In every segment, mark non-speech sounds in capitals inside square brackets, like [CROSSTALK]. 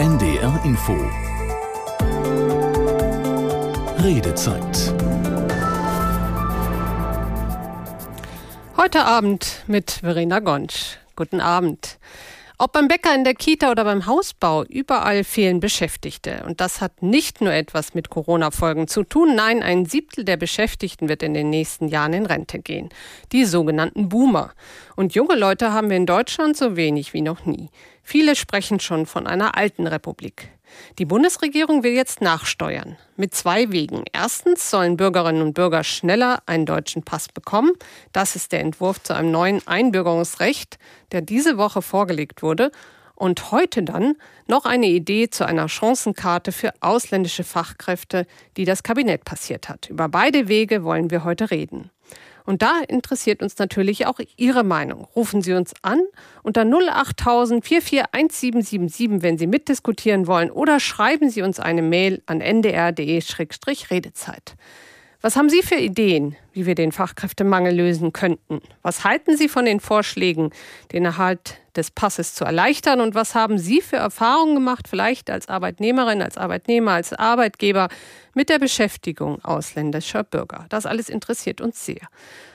NDR Info Redezeit Heute Abend mit Verena Gonsch. Guten Abend. Ob beim Bäcker, in der Kita oder beim Hausbau, überall fehlen Beschäftigte. Und das hat nicht nur etwas mit Corona-Folgen zu tun. Nein, ein Siebtel der Beschäftigten wird in den nächsten Jahren in Rente gehen. Die sogenannten Boomer. Und junge Leute haben wir in Deutschland so wenig wie noch nie. Viele sprechen schon von einer alten Republik. Die Bundesregierung will jetzt nachsteuern. Mit zwei Wegen. Erstens sollen Bürgerinnen und Bürger schneller einen deutschen Pass bekommen. Das ist der Entwurf zu einem neuen Einbürgerungsrecht, der diese Woche vorgelegt wurde. Und heute dann noch eine Idee zu einer Chancenkarte für ausländische Fachkräfte, die das Kabinett passiert hat. Über beide Wege wollen wir heute reden. Und da interessiert uns natürlich auch Ihre Meinung. Rufen Sie uns an unter 08000 441777, wenn Sie mitdiskutieren wollen, oder schreiben Sie uns eine Mail an ndr.de-redezeit. Was haben Sie für Ideen, wie wir den Fachkräftemangel lösen könnten? Was halten Sie von den Vorschlägen, den Erhalt des Passes zu erleichtern? Und was haben Sie für Erfahrungen gemacht, vielleicht als Arbeitnehmerin, als Arbeitnehmer, als Arbeitgeber mit der Beschäftigung ausländischer Bürger? Das alles interessiert uns sehr.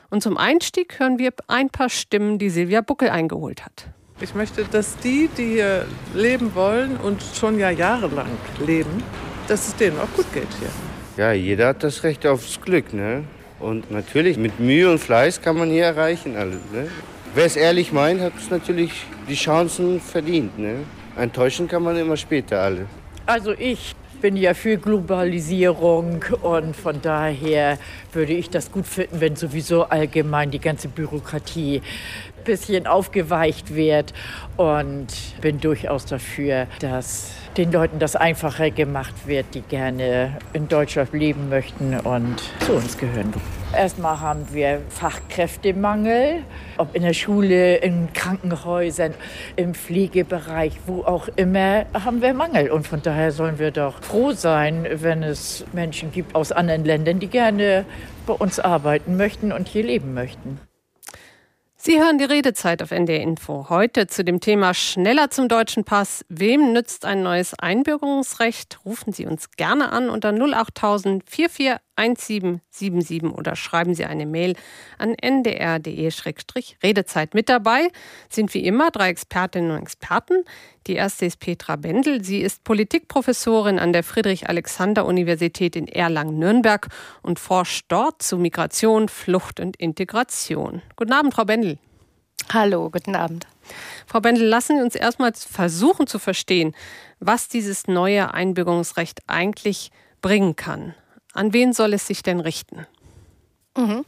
Und zum Einstieg hören wir ein paar Stimmen, die Silvia Buckel eingeholt hat. Ich möchte, dass die, die hier leben wollen und schon ja jahrelang leben, dass es denen auch gut geht hier. Ja, jeder hat das Recht aufs Glück, ne? Und natürlich, mit Mühe und Fleiß kann man hier erreichen alles, ne? Wer es ehrlich meint, hat es natürlich die Chancen verdient, ne? Enttäuschen kann man immer später alle. Also ich bin ja für Globalisierung und von daher würde ich das gut finden, wenn sowieso allgemein die ganze Bürokratie ein bisschen aufgeweicht wird und bin durchaus dafür, dass den Leuten das einfacher gemacht wird, die gerne in Deutschland leben möchten und zu uns gehören. Erstmal haben wir Fachkräftemangel, ob in der Schule, in Krankenhäusern, im Pflegebereich, wo auch immer, haben wir Mangel. Und von daher sollen wir doch froh sein, wenn es Menschen gibt aus anderen Ländern, die gerne bei uns arbeiten möchten und hier leben möchten. Sie hören die Redezeit auf NDR Info. Heute zu dem Thema schneller zum deutschen Pass. Wem nützt ein neues Einbürgerungsrecht? Rufen Sie uns gerne an unter 08000 441777 oder schreiben Sie eine Mail an ndr.de-redezeit. Mit dabei sind wie immer drei Expertinnen und Experten. Die erste ist Petra Bendel. Sie ist Politikprofessorin an der Friedrich-Alexander-Universität in Erlangen-Nürnberg und forscht dort zu Migration, Flucht und Integration. Guten Abend, Frau Bendel. Hallo, guten Abend. Frau Bendel, lassen Sie uns erstmal versuchen zu verstehen, was dieses neue Einbürgerungsrecht eigentlich bringen kann. An wen soll es sich denn richten? Mhm.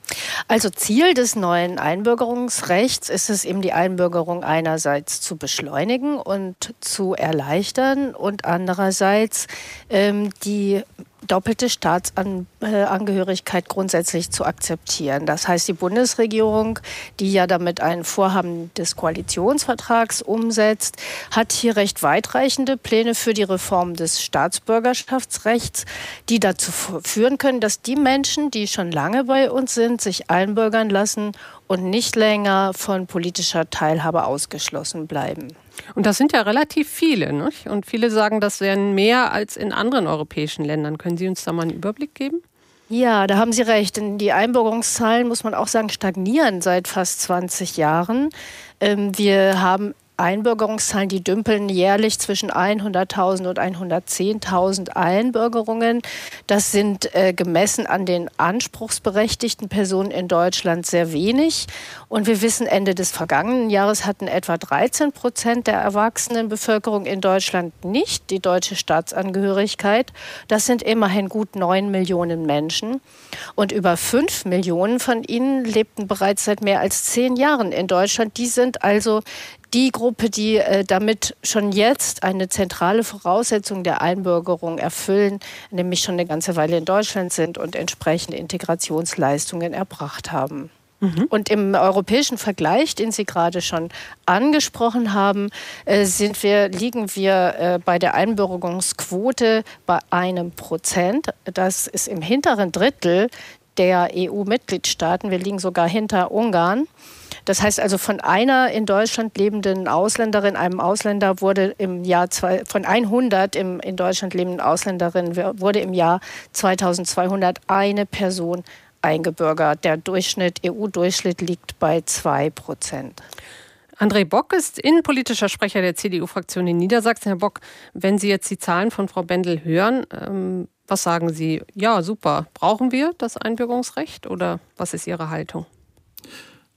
Also Ziel des neuen Einbürgerungsrechts ist es eben die Einbürgerung einerseits zu beschleunigen und zu erleichtern und andererseits ähm, die doppelte Staatsangehörigkeit grundsätzlich zu akzeptieren. Das heißt, die Bundesregierung, die ja damit ein Vorhaben des Koalitionsvertrags umsetzt, hat hier recht weitreichende Pläne für die Reform des Staatsbürgerschaftsrechts, die dazu führen können, dass die Menschen, die schon lange bei uns sind, sich einbürgern lassen und nicht länger von politischer Teilhabe ausgeschlossen bleiben. Und das sind ja relativ viele. Nicht? Und viele sagen, das wären mehr als in anderen europäischen Ländern. Können Sie uns da mal einen Überblick geben? Ja, da haben Sie recht. Denn die Einbürgerungszahlen, muss man auch sagen, stagnieren seit fast 20 Jahren. Ähm, wir haben Einbürgerungszahlen, die dümpeln jährlich zwischen 100.000 und 110.000 Einbürgerungen. Das sind äh, gemessen an den anspruchsberechtigten Personen in Deutschland sehr wenig. Und wir wissen, Ende des vergangenen Jahres hatten etwa 13 Prozent der erwachsenen Bevölkerung in Deutschland nicht die deutsche Staatsangehörigkeit. Das sind immerhin gut neun Millionen Menschen. Und über fünf Millionen von ihnen lebten bereits seit mehr als zehn Jahren in Deutschland. Die sind also die Gruppe, die äh, damit schon jetzt eine zentrale Voraussetzung der Einbürgerung erfüllen, nämlich schon eine ganze Weile in Deutschland sind und entsprechende Integrationsleistungen erbracht haben. Mhm. Und im europäischen Vergleich, den Sie gerade schon angesprochen haben, äh, sind wir, liegen wir äh, bei der Einbürgerungsquote bei einem Prozent. Das ist im hinteren Drittel der EU-Mitgliedstaaten. Wir liegen sogar hinter Ungarn. Das heißt also, von einer in Deutschland lebenden Ausländerin, einem Ausländer wurde im Jahr zwei, von 100 im, in Deutschland lebenden Ausländerinnen wurde im Jahr 2200 eine Person eingebürgert. Der Durchschnitt, EU-Durchschnitt liegt bei zwei Prozent. André Bock ist innenpolitischer Sprecher der CDU-Fraktion in Niedersachsen. Herr Bock, wenn Sie jetzt die Zahlen von Frau Bendel hören, ähm, was sagen Sie? Ja, super. Brauchen wir das Einbürgerungsrecht oder was ist Ihre Haltung?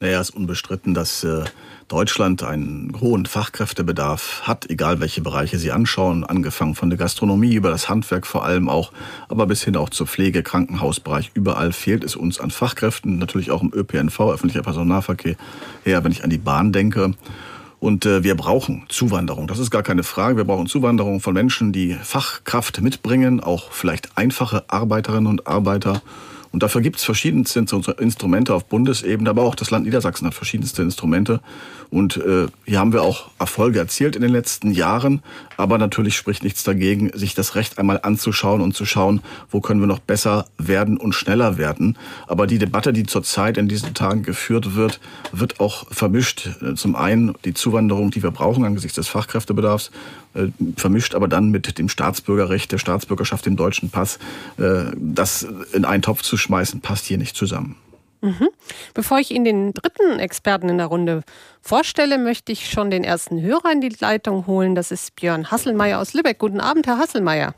Naja, es ist unbestritten, dass äh, Deutschland einen hohen Fachkräftebedarf hat, egal welche Bereiche Sie anschauen, angefangen von der Gastronomie über das Handwerk vor allem auch, aber bis hin auch zur Pflege, Krankenhausbereich. Überall fehlt es uns an Fachkräften, natürlich auch im ÖPNV, öffentlicher Personennahverkehr her, wenn ich an die Bahn denke. Und äh, wir brauchen Zuwanderung. Das ist gar keine Frage. Wir brauchen Zuwanderung von Menschen, die Fachkraft mitbringen, auch vielleicht einfache Arbeiterinnen und Arbeiter und dafür gibt es verschiedenste Instrumente auf Bundesebene, aber auch das Land Niedersachsen hat verschiedenste Instrumente. Und äh, hier haben wir auch Erfolge erzielt in den letzten Jahren. Aber natürlich spricht nichts dagegen, sich das Recht einmal anzuschauen und zu schauen, wo können wir noch besser werden und schneller werden. Aber die Debatte, die zurzeit in diesen Tagen geführt wird, wird auch vermischt. Zum einen die Zuwanderung, die wir brauchen angesichts des Fachkräftebedarfs, äh, vermischt aber dann mit dem Staatsbürgerrecht, der Staatsbürgerschaft, dem deutschen Pass. Äh, das in einen Topf zu schmeißen, passt hier nicht zusammen. Mhm. Bevor ich Ihnen den dritten Experten in der Runde vorstelle, möchte ich schon den ersten Hörer in die Leitung holen. Das ist Björn Hasselmeier aus Lübeck. Guten Abend, Herr Hasselmeier.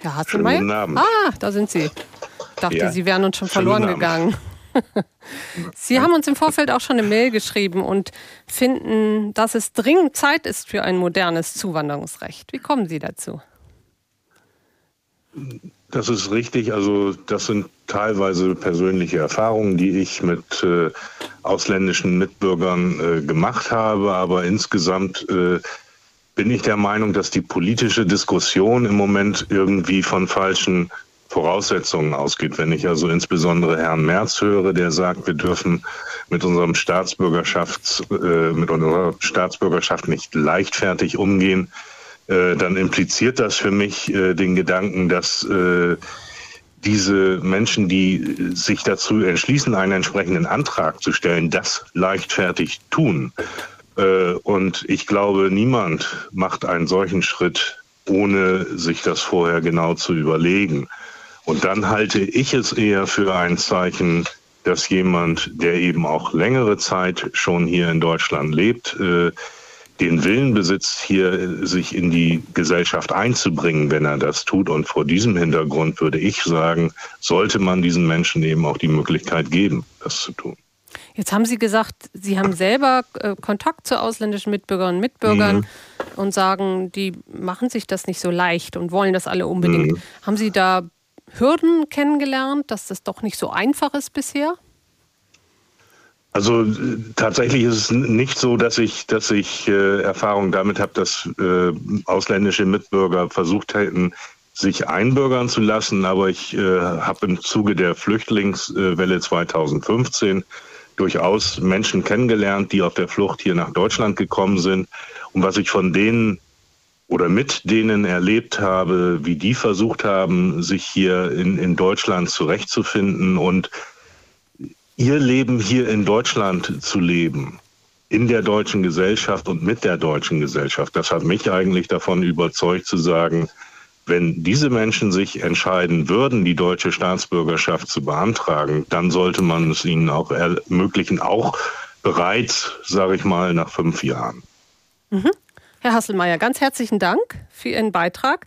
Herr Hasselmeier? Guten Abend. Ah, da sind Sie. Ich dachte, ja. Sie wären uns schon verloren gegangen. [LAUGHS] Sie haben uns im Vorfeld auch schon eine Mail geschrieben und finden, dass es dringend Zeit ist für ein modernes Zuwanderungsrecht. Wie kommen Sie dazu? Das ist richtig. Also das sind teilweise persönliche Erfahrungen, die ich mit äh, ausländischen Mitbürgern äh, gemacht habe. Aber insgesamt äh, bin ich der Meinung, dass die politische Diskussion im Moment irgendwie von falschen Voraussetzungen ausgeht. Wenn ich also insbesondere Herrn Merz höre, der sagt, wir dürfen mit unserem Staatsbürgerschafts, äh, mit unserer Staatsbürgerschaft nicht leichtfertig umgehen, äh, dann impliziert das für mich äh, den Gedanken, dass diese Menschen, die sich dazu entschließen, einen entsprechenden Antrag zu stellen, das leichtfertig tun. Äh, und ich glaube, niemand macht einen solchen Schritt, ohne sich das vorher genau zu überlegen. Und dann halte ich es eher für ein Zeichen, dass jemand, der eben auch längere Zeit schon hier in Deutschland lebt, äh, den Willen besitzt, hier sich in die Gesellschaft einzubringen, wenn er das tut. Und vor diesem Hintergrund würde ich sagen, sollte man diesen Menschen eben auch die Möglichkeit geben, das zu tun. Jetzt haben Sie gesagt, Sie haben selber äh, Kontakt zu ausländischen Mitbürgerinnen und Mitbürgern mhm. und sagen, die machen sich das nicht so leicht und wollen das alle unbedingt. Mhm. Haben Sie da Hürden kennengelernt, dass das doch nicht so einfach ist bisher? Also tatsächlich ist es nicht so, dass ich, dass ich äh, Erfahrung damit habe, dass äh, ausländische Mitbürger versucht hätten, sich einbürgern zu lassen. Aber ich äh, habe im Zuge der Flüchtlingswelle 2015 durchaus Menschen kennengelernt, die auf der Flucht hier nach Deutschland gekommen sind. Und was ich von denen oder mit denen erlebt habe, wie die versucht haben, sich hier in, in Deutschland zurechtzufinden und ihr Leben hier in Deutschland zu leben, in der deutschen Gesellschaft und mit der deutschen Gesellschaft, das hat mich eigentlich davon überzeugt zu sagen, wenn diese Menschen sich entscheiden würden, die deutsche Staatsbürgerschaft zu beantragen, dann sollte man es ihnen auch ermöglichen, auch bereits, sage ich mal, nach fünf Jahren. Mhm. Herr Hasselmeier, ganz herzlichen Dank für Ihren Beitrag.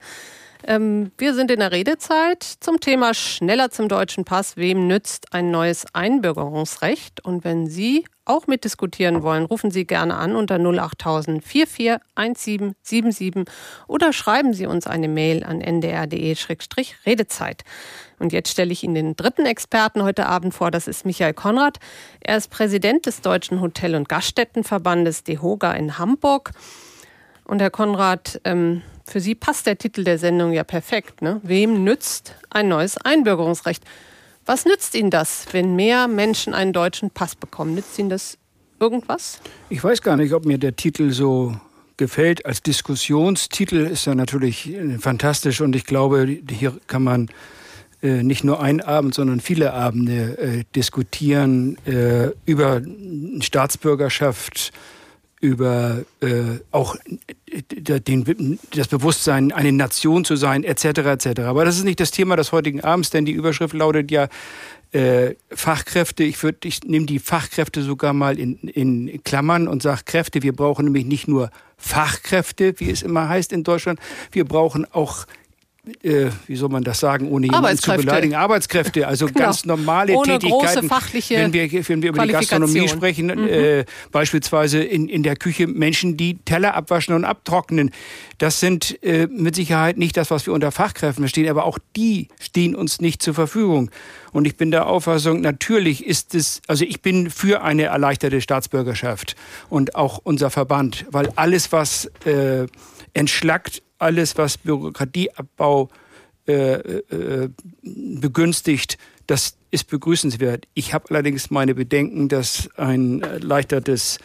Ähm, wir sind in der Redezeit zum Thema schneller zum deutschen Pass. Wem nützt ein neues Einbürgerungsrecht? Und wenn Sie auch mitdiskutieren wollen, rufen Sie gerne an unter 08000 441777 oder schreiben Sie uns eine Mail an ndr.de-redezeit. Und jetzt stelle ich Ihnen den dritten Experten heute Abend vor. Das ist Michael Konrad. Er ist Präsident des Deutschen Hotel- und Gaststättenverbandes DEHOGA in Hamburg. Und Herr Konrad, ähm, für Sie passt der Titel der Sendung ja perfekt. Ne? Wem nützt ein neues Einbürgerungsrecht? Was nützt Ihnen das, wenn mehr Menschen einen deutschen Pass bekommen? Nützt Ihnen das irgendwas? Ich weiß gar nicht, ob mir der Titel so gefällt. Als Diskussionstitel ist er natürlich fantastisch und ich glaube, hier kann man äh, nicht nur einen Abend, sondern viele Abende äh, diskutieren äh, über Staatsbürgerschaft, über äh, auch äh, den, das Bewusstsein, eine Nation zu sein, etc. etc. Aber das ist nicht das Thema des heutigen Abends, denn die Überschrift lautet ja äh, Fachkräfte. Ich würde, ich nehme die Fachkräfte sogar mal in, in Klammern und sage Kräfte. Wir brauchen nämlich nicht nur Fachkräfte, wie es immer heißt in Deutschland. Wir brauchen auch äh, wie soll man das sagen, ohne jemanden zu beleidigen, Arbeitskräfte, also [LAUGHS] genau. ganz normale ohne Tätigkeiten. wenn wir, wenn wir über die Gastronomie sprechen, mhm. äh, beispielsweise in, in der Küche Menschen, die Teller abwaschen und abtrocknen. Das sind äh, mit Sicherheit nicht das, was wir unter Fachkräften verstehen, aber auch die stehen uns nicht zur Verfügung. Und ich bin der Auffassung, natürlich ist es, also ich bin für eine erleichterte Staatsbürgerschaft und auch unser Verband, weil alles, was äh, entschlackt, alles, was Bürokratieabbau äh, äh, begünstigt, das ist begrüßenswert. Ich habe allerdings meine Bedenken, dass ein erleichtertes,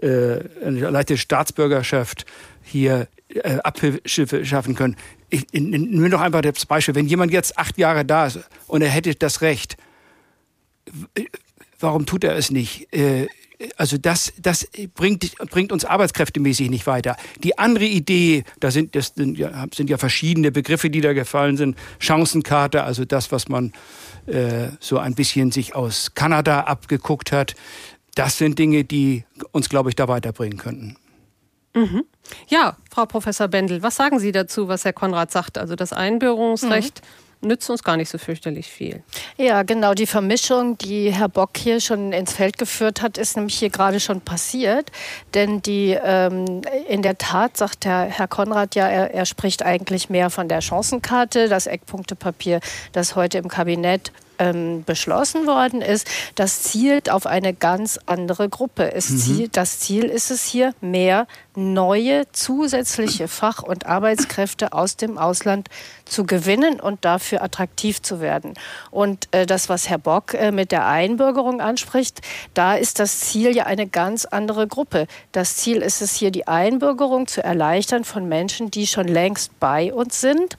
äh, eine erleichterte Staatsbürgerschaft hier äh, Abhilfe schaffen können. Ich, nur noch einfach das Beispiel, wenn jemand jetzt acht Jahre da ist und er hätte das Recht, warum tut er es nicht? Äh, also das, das bringt, bringt uns arbeitskräftemäßig nicht weiter. Die andere Idee, da sind, das sind ja, sind ja verschiedene Begriffe, die da gefallen sind. Chancenkarte, also das, was man äh, so ein bisschen sich aus Kanada abgeguckt hat. Das sind Dinge, die uns, glaube ich, da weiterbringen könnten. Mhm. Ja, Frau Professor Bendel, was sagen Sie dazu, was Herr Konrad sagt? Also das Einbürgerungsrecht. Mhm nützt uns gar nicht so fürchterlich viel. Ja, genau. Die Vermischung, die Herr Bock hier schon ins Feld geführt hat, ist nämlich hier gerade schon passiert. Denn die ähm, in der Tat sagt Herr, Herr Konrad ja, er, er spricht eigentlich mehr von der Chancenkarte, das Eckpunktepapier, das heute im Kabinett ähm, beschlossen worden ist, das zielt auf eine ganz andere Gruppe. Es mhm. zielt, das Ziel ist es hier, mehr neue zusätzliche Fach- und Arbeitskräfte aus dem Ausland zu gewinnen und dafür attraktiv zu werden. Und äh, das, was Herr Bock äh, mit der Einbürgerung anspricht, da ist das Ziel ja eine ganz andere Gruppe. Das Ziel ist es hier, die Einbürgerung zu erleichtern von Menschen, die schon längst bei uns sind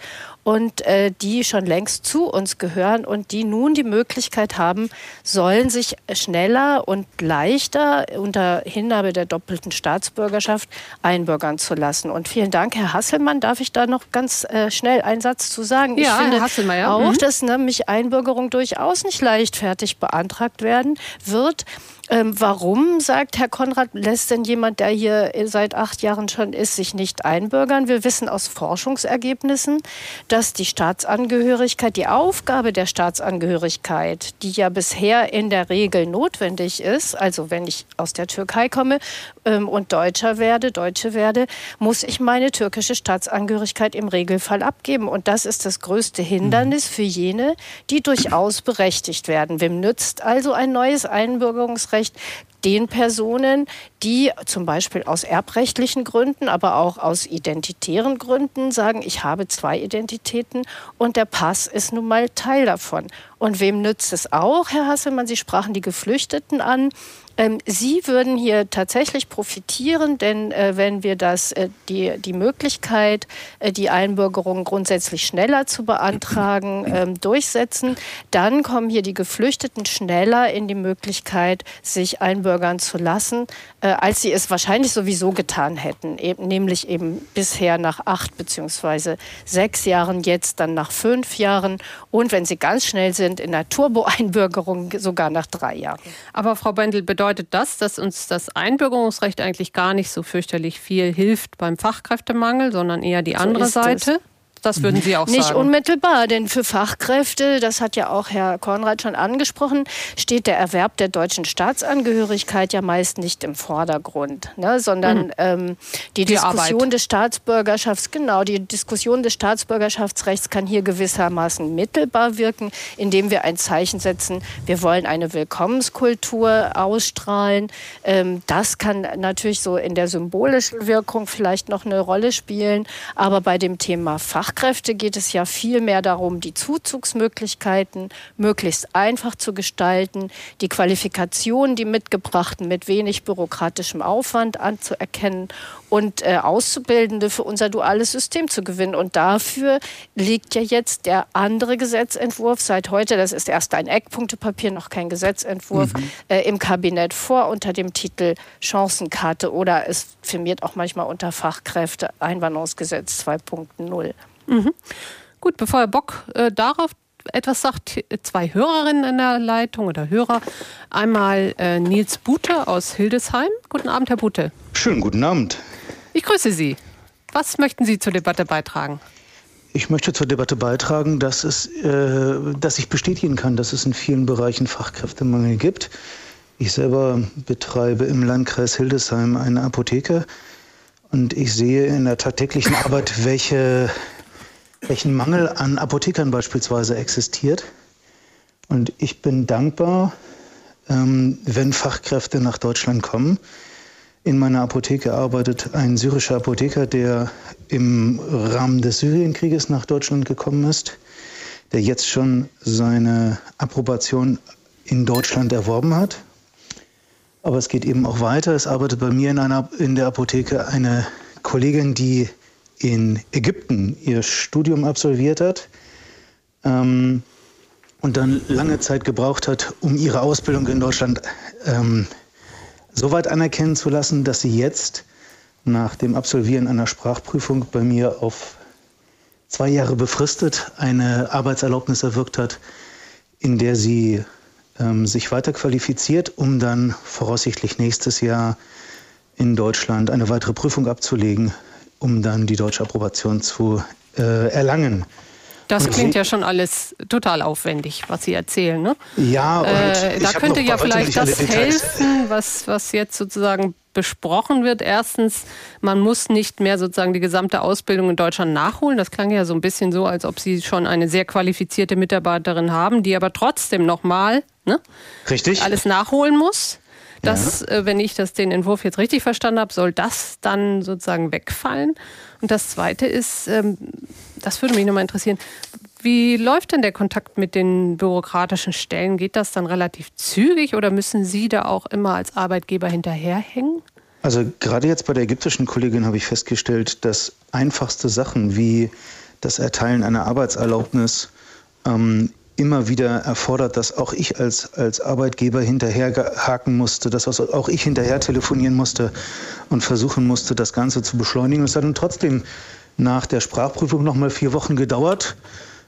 und äh, die schon längst zu uns gehören und die nun die Möglichkeit haben, sollen sich schneller und leichter unter Hingabe der doppelten Staatsbürgerschaft einbürgern zu lassen. Und vielen Dank, Herr Hasselmann. Darf ich da noch ganz äh, schnell einen Satz zu sagen? Ja, ich finde ja. auch, mhm. dass nämlich Einbürgerung durchaus nicht leichtfertig beantragt werden wird. Ähm, warum, sagt Herr Konrad, lässt denn jemand, der hier seit acht Jahren schon ist, sich nicht einbürgern? Wir wissen aus Forschungsergebnissen, dass die Staatsangehörigkeit, die Aufgabe der Staatsangehörigkeit, die ja bisher in der Regel notwendig ist, also wenn ich aus der Türkei komme ähm, und Deutscher werde, Deutsche werde, muss ich meine türkische Staatsangehörigkeit im Regelfall abgeben. Und das ist das größte Hindernis für jene, die durchaus berechtigt werden. Wem nützt also ein neues Einbürgerungsrecht? Staatsrecht den Personen, die zum Beispiel aus erbrechtlichen Gründen, aber auch aus identitären Gründen sagen, ich habe zwei Identitäten und der Pass ist nun mal Teil davon. Und wem nützt es auch, Herr Hasselmann? Sie sprachen die Geflüchteten an. Ähm, Sie würden hier tatsächlich profitieren, denn äh, wenn wir das, äh, die, die Möglichkeit, äh, die Einbürgerung grundsätzlich schneller zu beantragen, [CLEARS THROAT] ähm, durchsetzen, dann kommen hier die Geflüchteten schneller in die Möglichkeit, sich einbürgern zu lassen, äh, als sie es wahrscheinlich sowieso getan hätten, eben, nämlich eben bisher nach acht beziehungsweise sechs Jahren, jetzt dann nach fünf Jahren und wenn sie ganz schnell sind, in der Turbo-Einbürgerung [LAUGHS] sogar nach drei Jahren. Aber Frau Bendel, bedeutet das, dass uns das Einbürgerungsrecht eigentlich gar nicht so fürchterlich viel hilft beim Fachkräftemangel, sondern eher die andere so Seite? Es. Das würden Sie auch Nicht sagen? Nicht unmittelbar, denn für Fachkräfte, das hat ja auch Herr Konrad schon angesprochen, steht der Erwerb der deutschen Staatsangehörigkeit ja meist nicht im Vordergrund, ne, sondern mhm. ähm, die, die, Diskussion Arbeit. des Staatsbürgerschafts, genau, die Diskussion des Staatsbürgerschaftsrechts kann hier gewissermaßen mittelbar wirken, indem wir ein Zeichen setzen, wir wollen eine Willkommenskultur ausstrahlen. Ähm, das kann natürlich so in der symbolischen Wirkung vielleicht noch eine Rolle spielen, aber bei dem Thema Fach Fachkräfte geht es ja viel mehr darum, die Zuzugsmöglichkeiten möglichst einfach zu gestalten, die Qualifikationen, die mitgebrachten, mit wenig bürokratischem Aufwand anzuerkennen und äh, Auszubildende für unser duales System zu gewinnen. Und dafür liegt ja jetzt der andere Gesetzentwurf seit heute, das ist erst ein Eckpunktepapier, noch kein Gesetzentwurf, mhm. äh, im Kabinett vor unter dem Titel Chancenkarte oder es firmiert auch manchmal unter Fachkräfte Einwanderungsgesetz 2.0. Mhm. Gut, bevor Herr Bock äh, darauf etwas sagt, zwei Hörerinnen in der Leitung oder Hörer. Einmal äh, Nils Bute aus Hildesheim. Guten Abend, Herr Bute. Schönen guten Abend. Ich grüße Sie. Was möchten Sie zur Debatte beitragen? Ich möchte zur Debatte beitragen, dass, es, äh, dass ich bestätigen kann, dass es in vielen Bereichen Fachkräftemangel gibt. Ich selber betreibe im Landkreis Hildesheim eine Apotheke und ich sehe in der tagtäglichen [LAUGHS] Arbeit, welche, welchen Mangel an Apothekern beispielsweise existiert. Und ich bin dankbar, ähm, wenn Fachkräfte nach Deutschland kommen. In meiner Apotheke arbeitet ein syrischer Apotheker, der im Rahmen des Syrienkrieges nach Deutschland gekommen ist, der jetzt schon seine Approbation in Deutschland erworben hat. Aber es geht eben auch weiter. Es arbeitet bei mir in, einer, in der Apotheke eine Kollegin, die in Ägypten ihr Studium absolviert hat ähm, und dann lange Zeit gebraucht hat, um ihre Ausbildung in Deutschland ähm, so weit anerkennen zu lassen, dass sie jetzt nach dem Absolvieren einer Sprachprüfung bei mir auf zwei Jahre befristet eine Arbeitserlaubnis erwirkt hat, in der sie ähm, sich weiter qualifiziert, um dann voraussichtlich nächstes Jahr in Deutschland eine weitere Prüfung abzulegen, um dann die deutsche Approbation zu äh, erlangen. Das und klingt Sie, ja schon alles total aufwendig, was Sie erzählen. Ne? Ja, äh, da könnte ja vielleicht das helfen, was, was jetzt sozusagen besprochen wird. Erstens, man muss nicht mehr sozusagen die gesamte Ausbildung in Deutschland nachholen. Das klang ja so ein bisschen so, als ob Sie schon eine sehr qualifizierte Mitarbeiterin haben, die aber trotzdem nochmal ne, Richtig. alles nachholen muss. Das, ja. äh, wenn ich das den Entwurf jetzt richtig verstanden habe, soll das dann sozusagen wegfallen. Und das Zweite ist, ähm, das würde mich nochmal interessieren, wie läuft denn der Kontakt mit den bürokratischen Stellen? Geht das dann relativ zügig oder müssen Sie da auch immer als Arbeitgeber hinterherhängen? Also gerade jetzt bei der ägyptischen Kollegin habe ich festgestellt, dass einfachste Sachen wie das Erteilen einer Arbeitserlaubnis ähm, immer wieder erfordert, dass auch ich als, als Arbeitgeber hinterherhaken musste, dass auch ich hinterher telefonieren musste und versuchen musste, das Ganze zu beschleunigen. Es hat dann trotzdem nach der Sprachprüfung noch mal vier Wochen gedauert,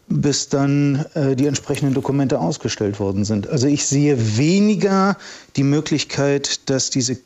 bis dann äh, die entsprechenden Dokumente ausgestellt worden sind. Also ich sehe weniger die Möglichkeit, dass diese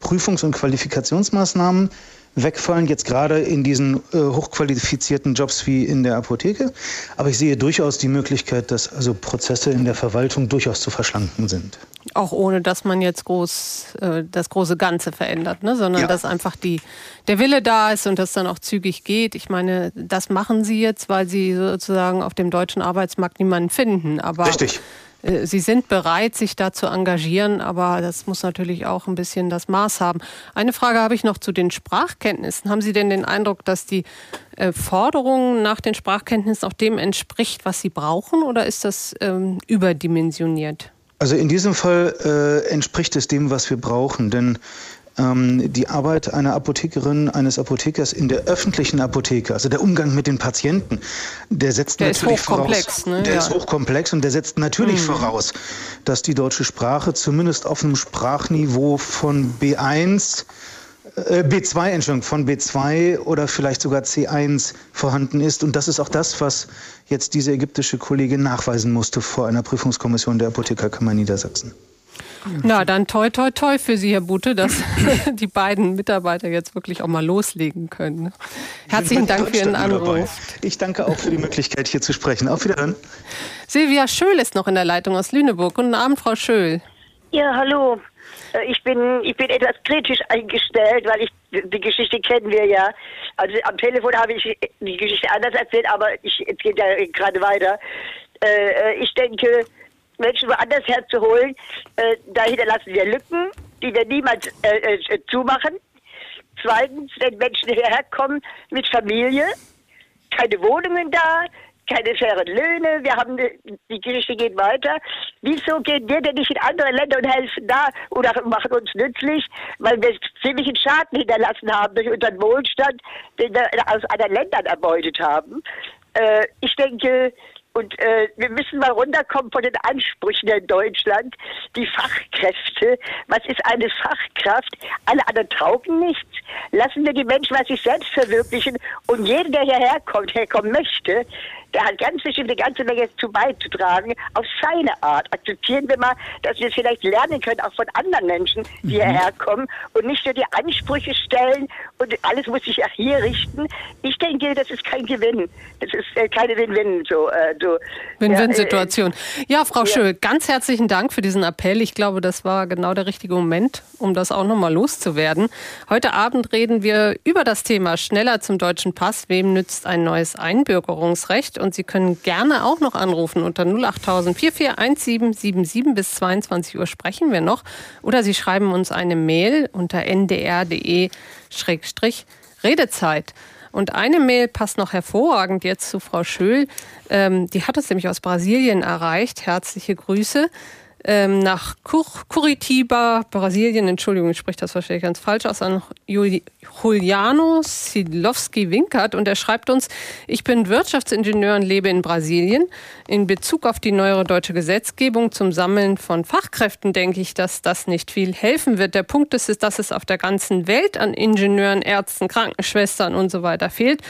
Prüfungs- und Qualifikationsmaßnahmen wegfallen, jetzt gerade in diesen äh, hochqualifizierten Jobs wie in der Apotheke. Aber ich sehe durchaus die Möglichkeit, dass also Prozesse in der Verwaltung durchaus zu verschlanken sind. Auch ohne, dass man jetzt groß äh, das große Ganze verändert, ne? sondern ja. dass einfach die, der Wille da ist und das dann auch zügig geht. Ich meine, das machen Sie jetzt, weil Sie sozusagen auf dem deutschen Arbeitsmarkt niemanden finden. Aber Richtig. Äh, Sie sind bereit, sich da zu engagieren, aber das muss natürlich auch ein bisschen das Maß haben. Eine Frage habe ich noch zu den Sprachkenntnissen. Haben Sie denn den Eindruck, dass die äh, Forderung nach den Sprachkenntnissen auch dem entspricht, was Sie brauchen, oder ist das ähm, überdimensioniert? Also in diesem Fall äh, entspricht es dem, was wir brauchen, denn die Arbeit einer Apothekerin, eines Apothekers in der öffentlichen Apotheke, also der Umgang mit den Patienten, der setzt der natürlich ist voraus, ne? der ja. ist hochkomplex und der setzt natürlich mhm. voraus, dass die deutsche Sprache zumindest auf einem Sprachniveau von B1 äh, B2, Entschuldigung, von B2 oder vielleicht sogar C1 vorhanden ist. Und das ist auch das, was jetzt diese ägyptische Kollegin nachweisen musste vor einer Prüfungskommission der Apothekerkammer Niedersachsen. Na, dann toi, toi, toi für Sie, Herr Bute, dass [LAUGHS] die beiden Mitarbeiter jetzt wirklich auch mal loslegen können. Herzlichen Dank für Ihren Anruf. Ich danke auch für die Möglichkeit, hier zu sprechen. Auf Wiederhören. Silvia Schöll ist noch in der Leitung aus Lüneburg. Guten Abend, Frau Schöll. Ja, hallo. Äh, ich bin, ich bin etwas kritisch eingestellt, weil ich, die Geschichte kennen wir ja. Also am Telefon habe ich die Geschichte anders erzählt, aber ich, es geht ja gerade weiter. Äh, ich denke, Menschen woanders herzuholen. Äh, dahinter lassen wir Lücken, die wir niemals äh, äh, zumachen. Zweitens, wenn Menschen hierher kommen mit Familie, keine Wohnungen da, keine fairen Löhne, wir haben die Geschichte geht weiter. Wieso gehen wir denn nicht in andere Länder und helfen da oder machen uns nützlich, weil wir ziemlichen Schaden hinterlassen haben durch unseren Wohlstand, den wir aus anderen Ländern erbeutet haben. Äh, ich denke, und äh, wir müssen mal runterkommen von den Ansprüchen in Deutschland. Die Fachkräfte. Was ist eine Fachkraft? Alle anderen taugen nichts. Lassen wir die Menschen mal sich selbst verwirklichen. Und jeder, der hierher kommt, herkommen möchte, der hat ganz bestimmt eine ganze Menge zu beizutragen, auf seine Art. Akzeptieren wir mal, dass wir es vielleicht lernen können, auch von anderen Menschen, die mhm. hierher kommen und nicht nur die Ansprüche stellen und alles muss sich auch hier richten. Ich denke, das ist kein Gewinn. Das ist äh, keine Win-Win. So, äh, so. Win-Win-Situation. Ja, ja, Frau ja. Schö, ganz herzlichen Dank für diesen Appell. Ich glaube, das war genau der richtige Moment, um das auch nochmal loszuwerden. Heute Abend reden wir über das Thema schneller zum deutschen Pass. Wem nützt ein neues Einbürgerungsrecht? Und Sie können gerne auch noch anrufen unter 08000 441777 bis 22 Uhr sprechen wir noch. Oder Sie schreiben uns eine Mail unter ndr.de-redezeit. Und eine Mail passt noch hervorragend jetzt zu Frau Schöll. Ähm, die hat uns nämlich aus Brasilien erreicht. Herzliche Grüße ähm, nach Cur Curitiba, Brasilien, Entschuldigung, ich spreche das wahrscheinlich ganz falsch aus, an Juliano Silowski-Winkert und er schreibt uns, ich bin Wirtschaftsingenieur und lebe in Brasilien. In Bezug auf die neuere deutsche Gesetzgebung zum Sammeln von Fachkräften denke ich, dass das nicht viel helfen wird. Der Punkt ist, dass es auf der ganzen Welt an Ingenieuren, Ärzten, Krankenschwestern und so weiter fehlt.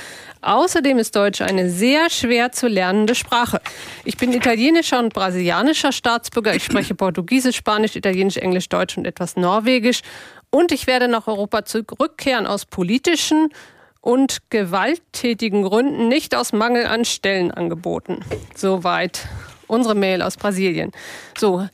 Außerdem ist Deutsch eine sehr schwer zu lernende Sprache. Ich bin italienischer und brasilianischer Staatsbürger. Ich spreche Portugiesisch, Spanisch, Italienisch, Englisch, Deutsch und etwas Norwegisch. Und ich werde nach Europa zurückkehren aus politischen und gewalttätigen Gründen, nicht aus Mangel an Stellenangeboten. Soweit unsere Mail aus Brasilien. So,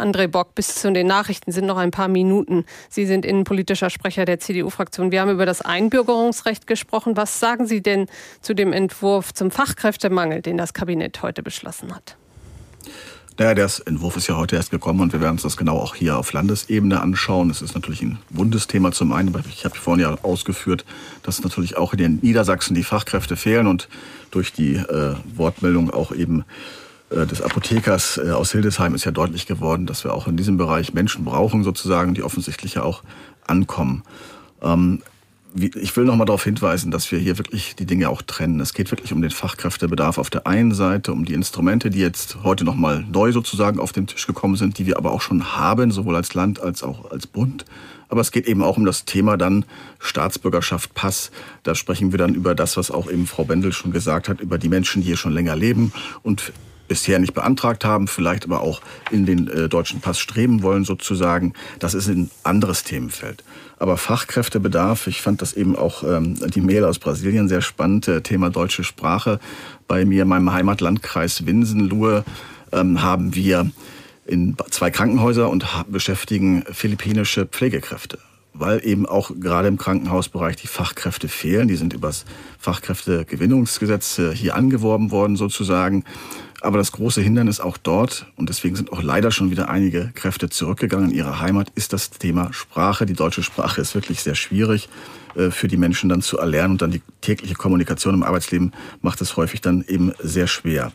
André Bock, bis zu den Nachrichten sind noch ein paar Minuten. Sie sind innenpolitischer Sprecher der CDU-Fraktion. Wir haben über das Einbürgerungsrecht gesprochen. Was sagen Sie denn zu dem Entwurf zum Fachkräftemangel, den das Kabinett heute beschlossen hat? Naja, der Entwurf ist ja heute erst gekommen und wir werden uns das genau auch hier auf Landesebene anschauen. Es ist natürlich ein Bundesthema zum einen, aber ich habe vorhin ja ausgeführt, dass natürlich auch in den Niedersachsen die Fachkräfte fehlen und durch die äh, Wortmeldung auch eben äh, des Apothekers äh, aus Hildesheim ist ja deutlich geworden, dass wir auch in diesem Bereich Menschen brauchen, sozusagen, die offensichtlich ja auch ankommen. Ähm, ich will noch mal darauf hinweisen, dass wir hier wirklich die Dinge auch trennen. Es geht wirklich um den Fachkräftebedarf auf der einen Seite, um die Instrumente, die jetzt heute noch mal neu sozusagen auf den Tisch gekommen sind, die wir aber auch schon haben, sowohl als Land als auch als Bund. Aber es geht eben auch um das Thema dann Staatsbürgerschaft, Pass. Da sprechen wir dann über das, was auch eben Frau Bendel schon gesagt hat, über die Menschen, die hier schon länger leben und bisher nicht beantragt haben, vielleicht aber auch in den äh, deutschen Pass streben wollen sozusagen. Das ist ein anderes Themenfeld. Aber Fachkräftebedarf, ich fand das eben auch ähm, die Mail aus Brasilien sehr spannend, äh, Thema deutsche Sprache. Bei mir in meinem Heimatlandkreis Winsenlohe ähm, haben wir in zwei Krankenhäuser und beschäftigen philippinische Pflegekräfte weil eben auch gerade im Krankenhausbereich die Fachkräfte fehlen. Die sind übers Fachkräftegewinnungsgesetz äh, hier angeworben worden sozusagen. Aber das große Hindernis auch dort, und deswegen sind auch leider schon wieder einige Kräfte zurückgegangen in ihre Heimat, ist das Thema Sprache. Die deutsche Sprache ist wirklich sehr schwierig äh, für die Menschen dann zu erlernen und dann die tägliche Kommunikation im Arbeitsleben macht es häufig dann eben sehr schwer.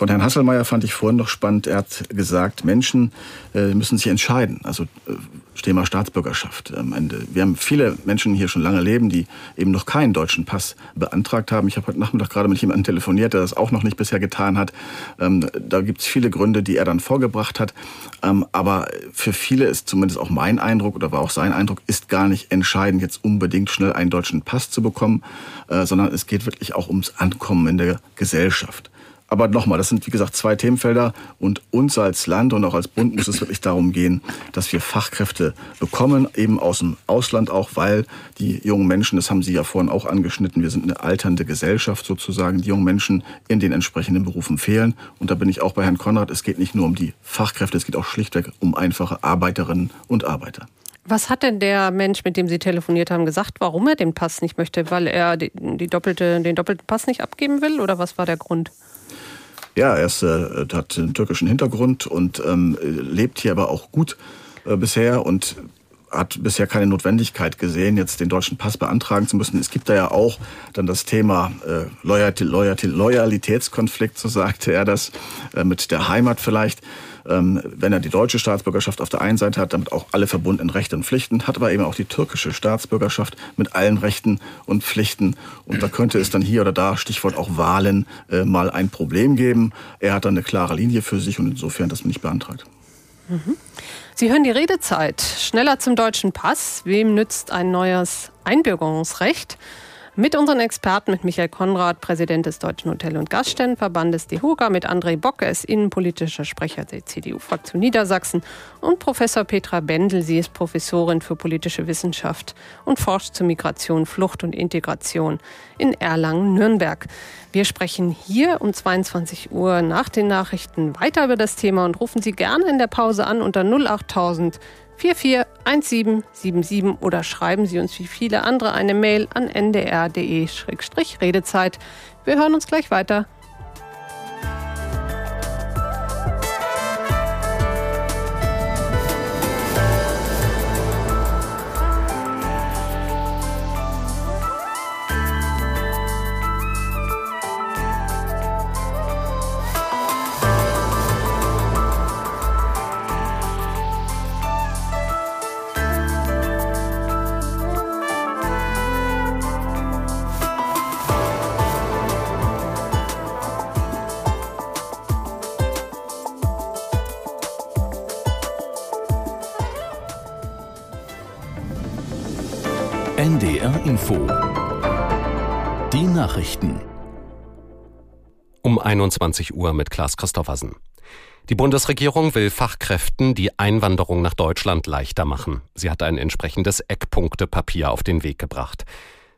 Von Herrn Hasselmeier fand ich vorhin noch spannend. Er hat gesagt, Menschen äh, müssen sich entscheiden. Also äh, Thema Staatsbürgerschaft am Ende. Wir haben viele Menschen hier schon lange leben, die eben noch keinen deutschen Pass beantragt haben. Ich habe heute Nachmittag gerade mit jemandem telefoniert, der das auch noch nicht bisher getan hat. Ähm, da gibt es viele Gründe, die er dann vorgebracht hat. Ähm, aber für viele ist zumindest auch mein Eindruck oder war auch sein Eindruck, ist gar nicht entscheidend, jetzt unbedingt schnell einen deutschen Pass zu bekommen, äh, sondern es geht wirklich auch ums Ankommen in der Gesellschaft. Aber nochmal, das sind wie gesagt zwei Themenfelder und uns als Land und auch als Bund muss es wirklich darum gehen, dass wir Fachkräfte bekommen, eben aus dem Ausland auch, weil die jungen Menschen, das haben Sie ja vorhin auch angeschnitten, wir sind eine alternde Gesellschaft sozusagen, die jungen Menschen in den entsprechenden Berufen fehlen. Und da bin ich auch bei Herrn Konrad, es geht nicht nur um die Fachkräfte, es geht auch schlichtweg um einfache Arbeiterinnen und Arbeiter. Was hat denn der Mensch, mit dem Sie telefoniert haben, gesagt, warum er den Pass nicht möchte? Weil er die, die doppelte, den doppelten Pass nicht abgeben will oder was war der Grund? Ja, er ist, äh, hat einen türkischen Hintergrund und ähm, lebt hier aber auch gut äh, bisher und hat bisher keine Notwendigkeit gesehen, jetzt den deutschen Pass beantragen zu müssen. Es gibt da ja auch dann das Thema äh, Loyalitätskonflikt, so sagte er das, äh, mit der Heimat vielleicht. Ähm, wenn er die deutsche Staatsbürgerschaft auf der einen Seite hat, damit auch alle verbundenen Rechte und Pflichten, hat aber eben auch die türkische Staatsbürgerschaft mit allen Rechten und Pflichten. Und da könnte es dann hier oder da, Stichwort auch Wahlen, äh, mal ein Problem geben. Er hat dann eine klare Linie für sich und insofern das nicht beantragt. Mhm. Sie hören die Redezeit. Schneller zum deutschen Pass. Wem nützt ein neues Einbürgerungsrecht? Mit unseren Experten, mit Michael Konrad, Präsident des Deutschen Hotel- und Gaststättenverbandes DEHOGA, mit André Bock, er ist innenpolitischer Sprecher der CDU-Fraktion Niedersachsen und Professor Petra Bendel, sie ist Professorin für politische Wissenschaft und forscht zu Migration, Flucht und Integration in Erlangen-Nürnberg. Wir sprechen hier um 22 Uhr nach den Nachrichten weiter über das Thema und rufen Sie gerne in der Pause an unter 08000 441777 oder schreiben Sie uns wie viele andere eine Mail an ndr.de-redezeit. Wir hören uns gleich weiter. NDR Info. Die Nachrichten. Um 21 Uhr mit Klaas Christoffersen. Die Bundesregierung will Fachkräften die Einwanderung nach Deutschland leichter machen. Sie hat ein entsprechendes Eckpunktepapier auf den Weg gebracht.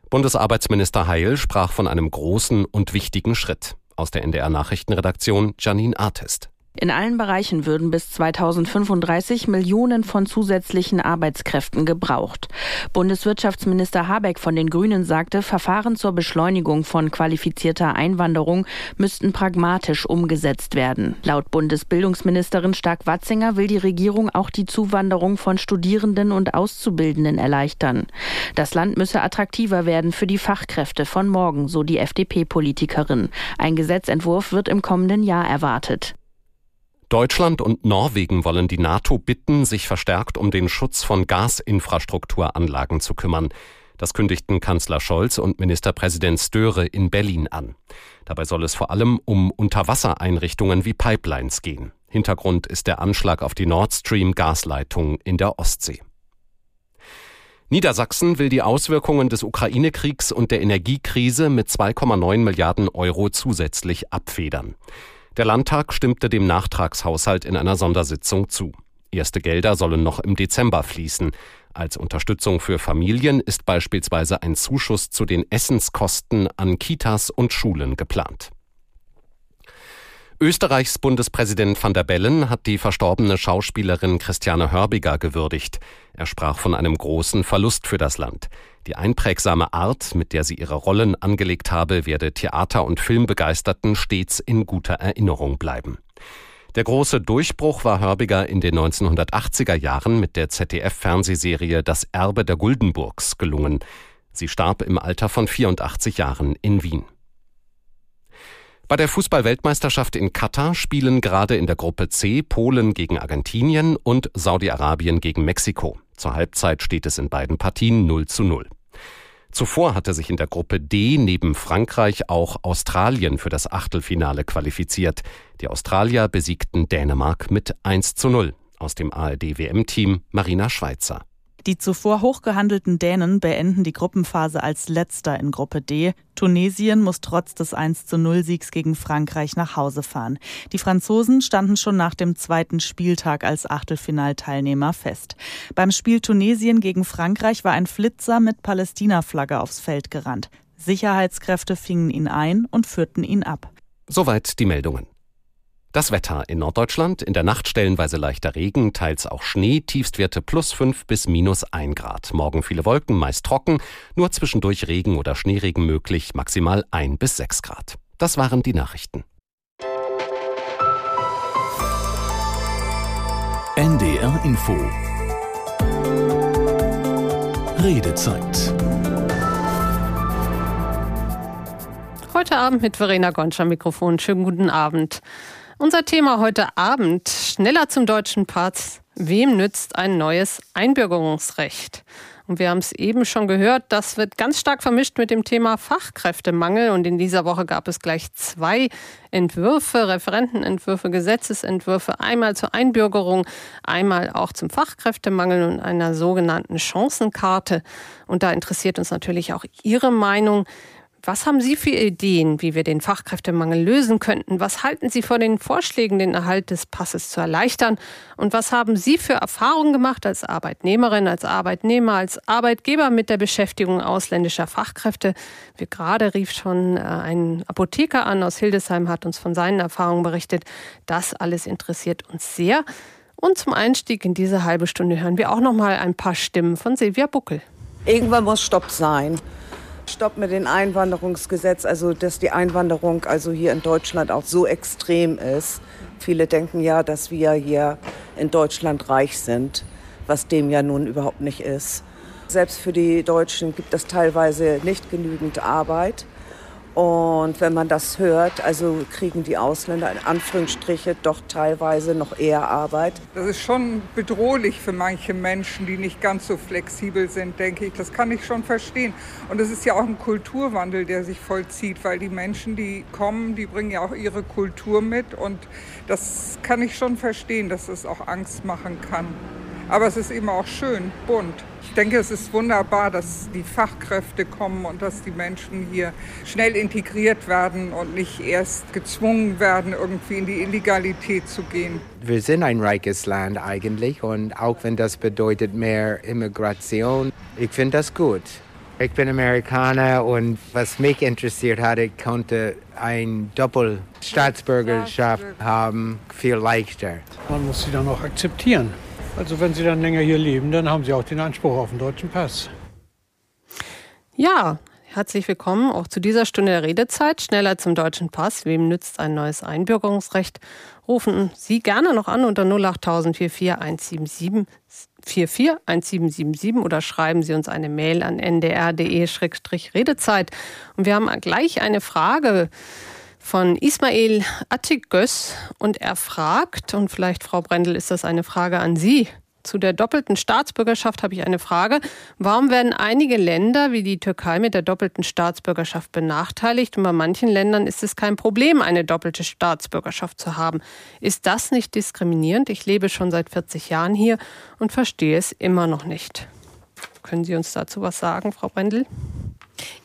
Bundesarbeitsminister Heil sprach von einem großen und wichtigen Schritt. Aus der NDR Nachrichtenredaktion Janine Artist. In allen Bereichen würden bis 2035 Millionen von zusätzlichen Arbeitskräften gebraucht. Bundeswirtschaftsminister Habeck von den Grünen sagte, Verfahren zur Beschleunigung von qualifizierter Einwanderung müssten pragmatisch umgesetzt werden. Laut Bundesbildungsministerin Stark-Watzinger will die Regierung auch die Zuwanderung von Studierenden und Auszubildenden erleichtern. Das Land müsse attraktiver werden für die Fachkräfte von morgen, so die FDP-Politikerin. Ein Gesetzentwurf wird im kommenden Jahr erwartet. Deutschland und Norwegen wollen die NATO bitten, sich verstärkt um den Schutz von Gasinfrastrukturanlagen zu kümmern. Das kündigten Kanzler Scholz und Ministerpräsident Störe in Berlin an. Dabei soll es vor allem um Unterwassereinrichtungen wie Pipelines gehen. Hintergrund ist der Anschlag auf die Nord Stream Gasleitung in der Ostsee. Niedersachsen will die Auswirkungen des Ukraine-Kriegs und der Energiekrise mit 2,9 Milliarden Euro zusätzlich abfedern. Der Landtag stimmte dem Nachtragshaushalt in einer Sondersitzung zu. Erste Gelder sollen noch im Dezember fließen. Als Unterstützung für Familien ist beispielsweise ein Zuschuss zu den Essenskosten an Kitas und Schulen geplant. Österreichs Bundespräsident van der Bellen hat die verstorbene Schauspielerin Christiane Hörbiger gewürdigt. Er sprach von einem großen Verlust für das Land. Die einprägsame Art, mit der sie ihre Rollen angelegt habe, werde Theater- und Filmbegeisterten stets in guter Erinnerung bleiben. Der große Durchbruch war Hörbiger in den 1980er Jahren mit der ZDF-Fernsehserie Das Erbe der Guldenburgs gelungen. Sie starb im Alter von 84 Jahren in Wien. Bei der Fußballweltmeisterschaft in Katar spielen gerade in der Gruppe C Polen gegen Argentinien und Saudi-Arabien gegen Mexiko. Zur Halbzeit steht es in beiden Partien 0 zu 0. Zuvor hatte sich in der Gruppe D neben Frankreich auch Australien für das Achtelfinale qualifiziert. Die Australier besiegten Dänemark mit 1 zu 0. Aus dem ARD-WM-Team Marina Schweizer. Die zuvor hochgehandelten Dänen beenden die Gruppenphase als letzter in Gruppe D. Tunesien muss trotz des 1 zu 0 Siegs gegen Frankreich nach Hause fahren. Die Franzosen standen schon nach dem zweiten Spieltag als Achtelfinalteilnehmer fest. Beim Spiel Tunesien gegen Frankreich war ein Flitzer mit Palästina-Flagge aufs Feld gerannt. Sicherheitskräfte fingen ihn ein und führten ihn ab. Soweit die Meldungen. Das Wetter in Norddeutschland, in der Nacht stellenweise leichter Regen, teils auch Schnee, Tiefstwerte plus 5 bis minus 1 Grad. Morgen viele Wolken, meist trocken, nur zwischendurch Regen oder Schneeregen möglich, maximal 1 bis 6 Grad. Das waren die Nachrichten. NDR Info Redezeit. Heute Abend mit Verena Gonsch am Mikrofon. Schönen guten Abend. Unser Thema heute Abend: Schneller zum deutschen Pass. Wem nützt ein neues Einbürgerungsrecht? Und wir haben es eben schon gehört, das wird ganz stark vermischt mit dem Thema Fachkräftemangel. Und in dieser Woche gab es gleich zwei Entwürfe, Referentenentwürfe, Gesetzesentwürfe, einmal zur Einbürgerung, einmal auch zum Fachkräftemangel und einer sogenannten Chancenkarte. Und da interessiert uns natürlich auch Ihre Meinung. Was haben Sie für Ideen, wie wir den Fachkräftemangel lösen könnten? Was halten Sie von den Vorschlägen, den Erhalt des Passes zu erleichtern? Und was haben Sie für Erfahrungen gemacht als Arbeitnehmerin, als Arbeitnehmer, als Arbeitgeber mit der Beschäftigung ausländischer Fachkräfte? Wie gerade rief schon äh, ein Apotheker an aus Hildesheim, hat uns von seinen Erfahrungen berichtet. Das alles interessiert uns sehr. Und zum Einstieg in diese halbe Stunde hören wir auch noch mal ein paar Stimmen von Silvia Buckel. Irgendwann muss Stopp sein. Stopp mit dem Einwanderungsgesetz, also dass die Einwanderung also hier in Deutschland auch so extrem ist. Viele denken ja, dass wir hier in Deutschland reich sind, was dem ja nun überhaupt nicht ist. Selbst für die Deutschen gibt es teilweise nicht genügend Arbeit. Und wenn man das hört, also kriegen die Ausländer in Anführungsstriche doch teilweise noch eher Arbeit. Das ist schon bedrohlich für manche Menschen, die nicht ganz so flexibel sind, denke ich. Das kann ich schon verstehen. Und es ist ja auch ein Kulturwandel, der sich vollzieht, weil die Menschen, die kommen, die bringen ja auch ihre Kultur mit. Und das kann ich schon verstehen, dass es auch Angst machen kann. Aber es ist eben auch schön, bunt. Ich denke, es ist wunderbar, dass die Fachkräfte kommen und dass die Menschen hier schnell integriert werden und nicht erst gezwungen werden, irgendwie in die Illegalität zu gehen. Wir sind ein reiches Land eigentlich und auch wenn das bedeutet mehr Immigration, ich finde das gut. Ich bin Amerikaner und was mich interessiert hat, ich konnte ein Doppelstaatsbürgerschaft haben, viel leichter. Man muss sie dann auch akzeptieren. Also wenn Sie dann länger hier leben, dann haben Sie auch den Anspruch auf einen deutschen Pass. Ja, herzlich willkommen auch zu dieser Stunde der Redezeit. Schneller zum deutschen Pass. Wem nützt ein neues Einbürgerungsrecht? Rufen Sie gerne noch an unter 08000 44177 441777 oder schreiben Sie uns eine Mail an ndr.de-redezeit. Und wir haben gleich eine Frage von Ismail Attigös und er fragt, und vielleicht Frau Brendel ist das eine Frage an Sie, zu der doppelten Staatsbürgerschaft habe ich eine Frage. Warum werden einige Länder wie die Türkei mit der doppelten Staatsbürgerschaft benachteiligt und bei manchen Ländern ist es kein Problem, eine doppelte Staatsbürgerschaft zu haben? Ist das nicht diskriminierend? Ich lebe schon seit 40 Jahren hier und verstehe es immer noch nicht. Können Sie uns dazu was sagen, Frau Brendel?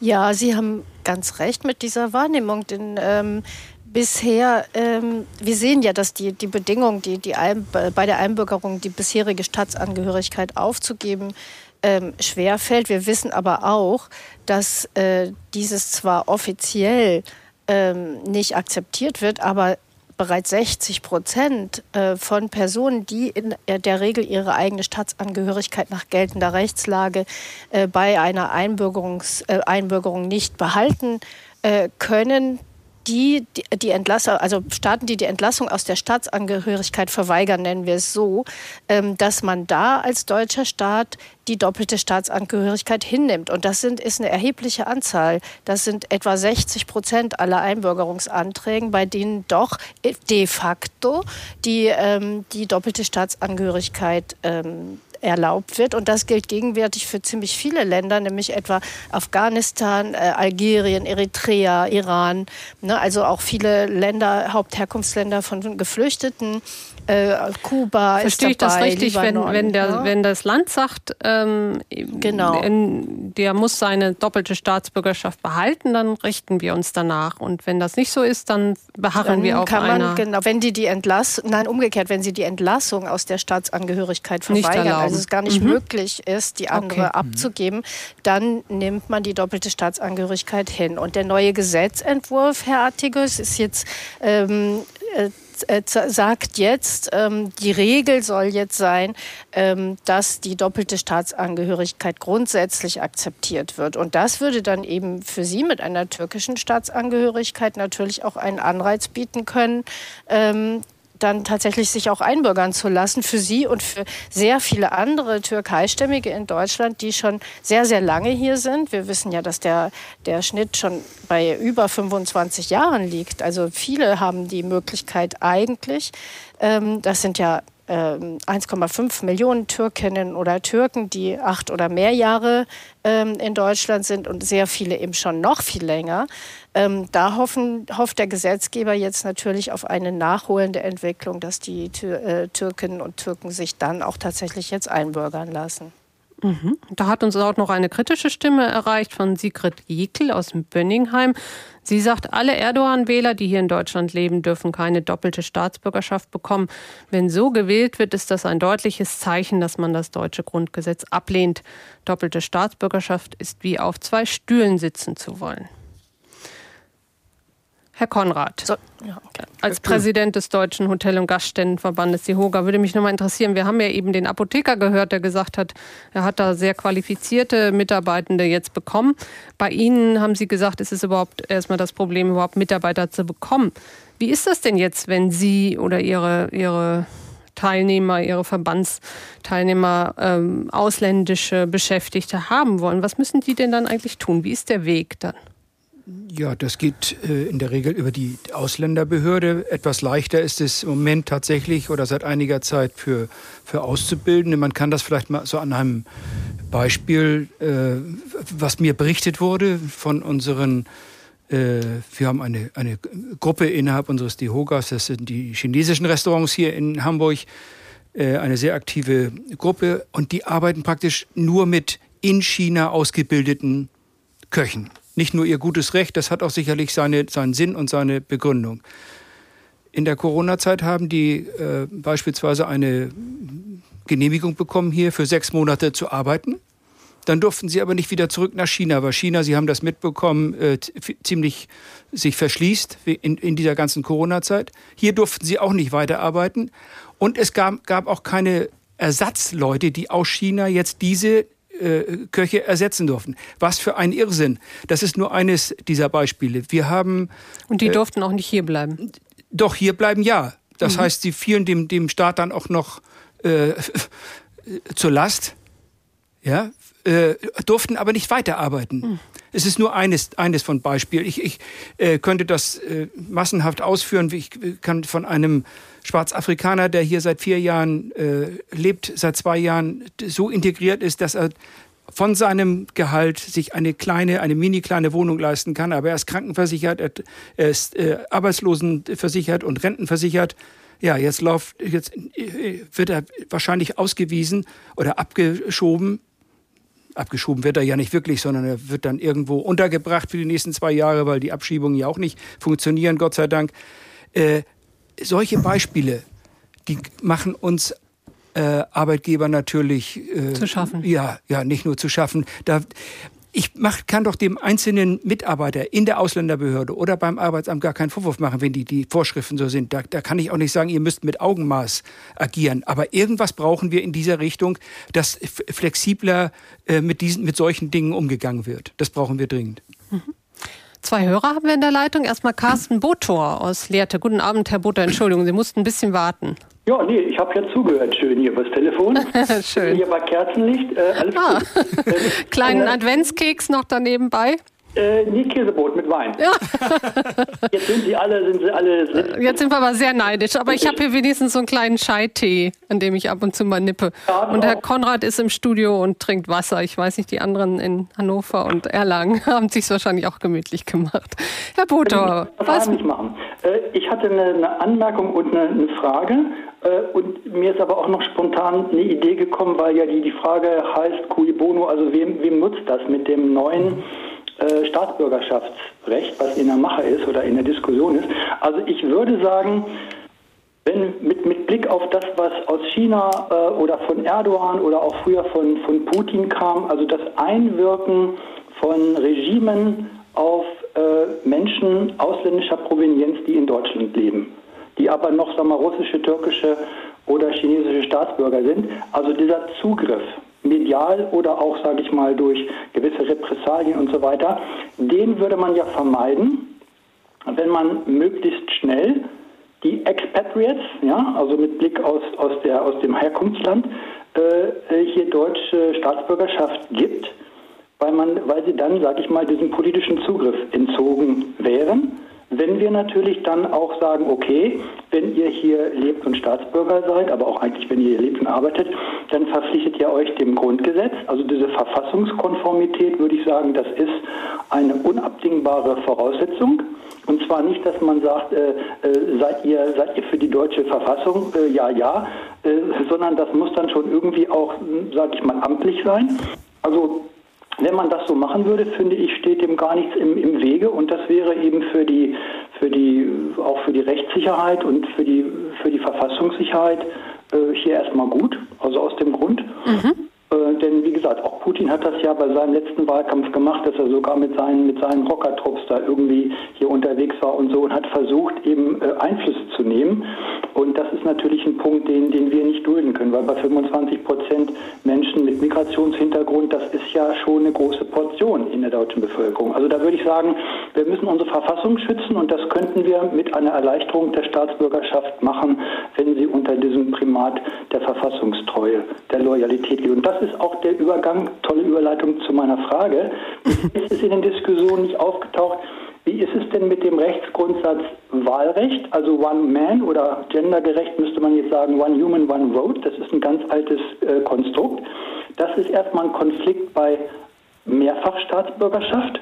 Ja, Sie haben ganz recht mit dieser Wahrnehmung, denn ähm, bisher, ähm, wir sehen ja, dass die, die Bedingung, die, die Ein bei der Einbürgerung die bisherige Staatsangehörigkeit aufzugeben, ähm, schwerfällt. Wir wissen aber auch, dass äh, dieses zwar offiziell ähm, nicht akzeptiert wird, aber bereits 60 Prozent äh, von Personen, die in der Regel ihre eigene Staatsangehörigkeit nach geltender Rechtslage äh, bei einer Einbürgerungs, äh, Einbürgerung nicht behalten können, die, die, die Entlassung, also Staaten, die die Entlassung aus der Staatsangehörigkeit verweigern, nennen wir es so, ähm, dass man da als deutscher Staat die doppelte Staatsangehörigkeit hinnimmt. Und das sind, ist eine erhebliche Anzahl. Das sind etwa 60 Prozent aller Einbürgerungsanträge, bei denen doch de facto die, ähm, die doppelte Staatsangehörigkeit ähm, erlaubt wird. Und das gilt gegenwärtig für ziemlich viele Länder, nämlich etwa Afghanistan, äh, Algerien, Eritrea, Iran. Ne, also auch viele Länder, Hauptherkunftsländer von Geflüchteten äh, Kuba Verstehe ist dabei, ich das richtig, Libanon, wenn, wenn, der, ja? wenn das Land sagt, ähm, Genau. in, der muss seine doppelte Staatsbürgerschaft behalten, dann richten wir uns danach. Und wenn das nicht so ist, dann beharren Dann wir auf kann man, einer... genau, wenn die die Entlassung, nein, umgekehrt, wenn sie die Entlassung aus der Staatsangehörigkeit verweigern, also es gar nicht Mhm. möglich ist, die andere Okay. abzugeben, dann nimmt man die doppelte Staatsangehörigkeit hin. Und der neue Gesetzentwurf, Herr Artigus, ist jetzt ähm, äh, sagt jetzt, ähm, die Regel soll jetzt sein, ähm, dass die doppelte Staatsangehörigkeit grundsätzlich akzeptiert wird. Und das würde dann eben für Sie mit einer türkischen Staatsangehörigkeit natürlich auch einen Anreiz bieten können, ähm, dann tatsächlich sich auch einbürgern zu lassen für sie und für sehr viele andere Türkeistämmige in Deutschland, die schon sehr, sehr lange hier sind. Wir wissen ja, dass der, der Schnitt schon bei über 25 Jahren liegt. Also viele haben die Möglichkeit eigentlich, ähm, das sind ja 1,5 ähm, Millionen Türkinnen oder Türken, die acht oder mehr Jahre ähm, in Deutschland sind und sehr viele eben schon noch viel länger. Ähm, da hoffen, hofft der Gesetzgeber jetzt natürlich auf eine nachholende Entwicklung, dass die Tür, äh, Türkinnen und Türken sich dann auch tatsächlich jetzt einbürgern lassen. Mhm. Da hat uns auch noch eine kritische Stimme erreicht von Sigrid Jekel aus Bönningheim. Sie sagt, alle Erdogan-Wähler, die hier in Deutschland leben, dürfen keine doppelte Staatsbürgerschaft bekommen. Wenn so gewählt wird, ist das ein deutliches Zeichen, dass man das deutsche Grundgesetz ablehnt. Doppelte Staatsbürgerschaft ist wie auf zwei Stühlen sitzen zu wollen. Herr Konrad, so, ja, okay. als Präsident des Deutschen Hotel- und Gaststättenverbandes DIHOGA würde mich noch mal interessieren, wir haben ja eben den Apotheker gehört, der gesagt hat, er hat da sehr qualifizierte Mitarbeitende jetzt bekommen. Bei Ihnen haben Sie gesagt, ist es überhaupt erstmal das Problem, überhaupt Mitarbeiter zu bekommen. Wie ist das denn jetzt, wenn Sie oder Ihre, Ihre Teilnehmer, Ihre Verbandsteilnehmer ähm, ausländische Beschäftigte haben wollen? Was müssen die denn dann eigentlich tun? Wie ist der Weg dann? Ja, das geht äh, in der Regel über die Ausländerbehörde. Etwas leichter ist es im Moment tatsächlich oder seit einiger Zeit für, für Auszubildende. Man kann das vielleicht mal so an einem Beispiel, äh, was mir berichtet wurde von unseren, äh, wir haben eine, eine Gruppe innerhalb unseres DIHOGAS, das sind die chinesischen Restaurants hier in Hamburg, äh, eine sehr aktive Gruppe und die arbeiten praktisch nur mit in China ausgebildeten Köchen nicht nur ihr gutes Recht, das hat auch sicherlich seine, seinen Sinn und seine Begründung. In der Corona-Zeit haben die äh, beispielsweise eine Genehmigung bekommen, hier für sechs Monate zu arbeiten. Dann durften sie aber nicht wieder zurück nach China, weil China, Sie haben das mitbekommen, äh, ziemlich sich verschließt in, in dieser ganzen Corona-Zeit. Hier durften sie auch nicht weiterarbeiten. Und es gab, gab auch keine Ersatzleute, die aus China jetzt diese äh, Köche ersetzen durften. Was für ein Irrsinn. Das ist nur eines dieser Beispiele. Wir haben. Und die äh, durften auch nicht hier bleiben? Doch, hier bleiben ja. Das mhm. heißt, sie fielen dem, dem Staat dann auch noch äh, [LAUGHS] zur Last. Ja, äh, durften aber nicht weiterarbeiten. Mhm. Es ist nur eines, eines von Beispielen. Ich, ich äh, könnte das äh, massenhaft ausführen. Ich kann von einem Schwarzafrikaner, der hier seit vier Jahren äh, lebt, seit zwei Jahren so integriert ist, dass er von seinem Gehalt sich eine kleine, eine mini kleine Wohnung leisten kann. Aber er ist krankenversichert, er ist äh, arbeitslosenversichert und rentenversichert. Ja, jetzt, lauf, jetzt äh, wird er wahrscheinlich ausgewiesen oder abgeschoben abgeschoben wird er ja nicht wirklich, sondern er wird dann irgendwo untergebracht für die nächsten zwei Jahre, weil die Abschiebungen ja auch nicht funktionieren, Gott sei Dank. Äh, solche Beispiele, die machen uns äh, Arbeitgeber natürlich äh, zu schaffen. Ja, ja, nicht nur zu schaffen. Da, ich mach, kann doch dem einzelnen Mitarbeiter in der Ausländerbehörde oder beim Arbeitsamt gar keinen Vorwurf machen, wenn die, die Vorschriften so sind. Da, da kann ich auch nicht sagen, ihr müsst mit Augenmaß agieren. Aber irgendwas brauchen wir in dieser Richtung, dass flexibler äh, mit, diesen, mit solchen Dingen umgegangen wird. Das brauchen wir dringend. Mhm. Zwei Hörer haben wir in der Leitung. Erstmal Carsten Botor aus Lehrte. Guten Abend, Herr Botor. Entschuldigung, Sie mussten ein bisschen warten. Ja, nee, ich habe ja zugehört, schön hier übers Telefon. [LAUGHS] schön. Hier bei Kerzenlicht, äh, alles ah. gut. [LAUGHS] Kleinen äh, Adventskeks noch daneben bei. Äh, nee, Käsebrot mit Wein. Ja. [LAUGHS] Jetzt sind sie alle, sind sie alle. Jetzt sind wir aber sehr neidisch. Aber ich habe hier wenigstens so einen kleinen Scheitee, an dem ich ab und zu mal nippe. Ja, und Herr Konrad ist im Studio und trinkt Wasser. Ich weiß nicht, die anderen in Hannover und Erlangen [LAUGHS] haben sich wahrscheinlich auch gemütlich gemacht. Herr Botor, was? Nicht machen. Äh, ich hatte eine, Anmerkung und eine, eine Frage. Äh, und mir ist aber auch noch spontan eine Idee gekommen, weil ja die, die Frage heißt, cui bono, also wem, wem nutzt das mit dem neuen äh, Staatsbürgerschaftsrecht, was in der Mache ist oder in der Diskussion ist. Also ich würde sagen, wenn mit, mit Blick auf das, was aus China äh, oder von Erdogan oder auch früher von, von Putin kam, also das Einwirken von Regimen auf äh, Menschen ausländischer Provenienz, die in Deutschland leben, die aber noch sagen wir, russische, türkische oder chinesische Staatsbürger sind. Also dieser Zugriff medial oder auch, sage ich mal, durch gewisse Repressalien und so weiter, den würde man ja vermeiden, wenn man möglichst schnell die Expatriates, ja, also mit Blick aus, aus, der, aus dem Herkunftsland, äh, hier deutsche Staatsbürgerschaft gibt, weil, man, weil sie dann, sage ich mal, diesem politischen Zugriff entzogen wären. Wenn wir natürlich dann auch sagen, okay, wenn ihr hier lebt und Staatsbürger seid, aber auch eigentlich, wenn ihr hier lebt und arbeitet, dann verpflichtet ihr euch dem Grundgesetz. Also diese Verfassungskonformität, würde ich sagen, das ist eine unabdingbare Voraussetzung. Und zwar nicht, dass man sagt, äh, äh, seid, ihr, seid ihr für die deutsche Verfassung? Äh, ja, ja. Äh, sondern das muss dann schon irgendwie auch, sage ich mal, amtlich sein. Also wenn man das so machen würde, finde ich, steht dem gar nichts im, im Wege und das wäre eben für die, für die, auch für die Rechtssicherheit und für die, für die Verfassungssicherheit äh, hier erstmal gut. Also aus dem Grund. Mhm. Äh, denn wie gesagt, auch Putin hat das ja bei seinem letzten Wahlkampf gemacht, dass er sogar mit seinen, mit seinen Rockertrupps da irgendwie hier unterwegs war und so und hat versucht, eben äh, Einfluss zu nehmen. Und das ist natürlich ein Punkt, den, den wir nicht dulden können, weil bei 25 Prozent Menschen mit Migrationshintergrund, das ist ja schon eine große Portion in der deutschen Bevölkerung. Also da würde ich sagen, wir müssen unsere Verfassung schützen und das könnten wir mit einer Erleichterung der Staatsbürgerschaft machen, wenn sie unter diesem Primat der Verfassungstreue, der Loyalität geht. Und das ist auch der Übergang, tolle Überleitung zu meiner Frage. [LAUGHS] Es ist in den Diskussionen nicht aufgetaucht, wie ist es denn mit dem Rechtsgrundsatz Wahlrecht, also One Man oder gendergerecht müsste man jetzt sagen One Human, One Vote? Das ist ein ganz altes äh, Konstrukt. Das ist erstmal ein Konflikt bei Mehrfachstaatsbürgerschaft.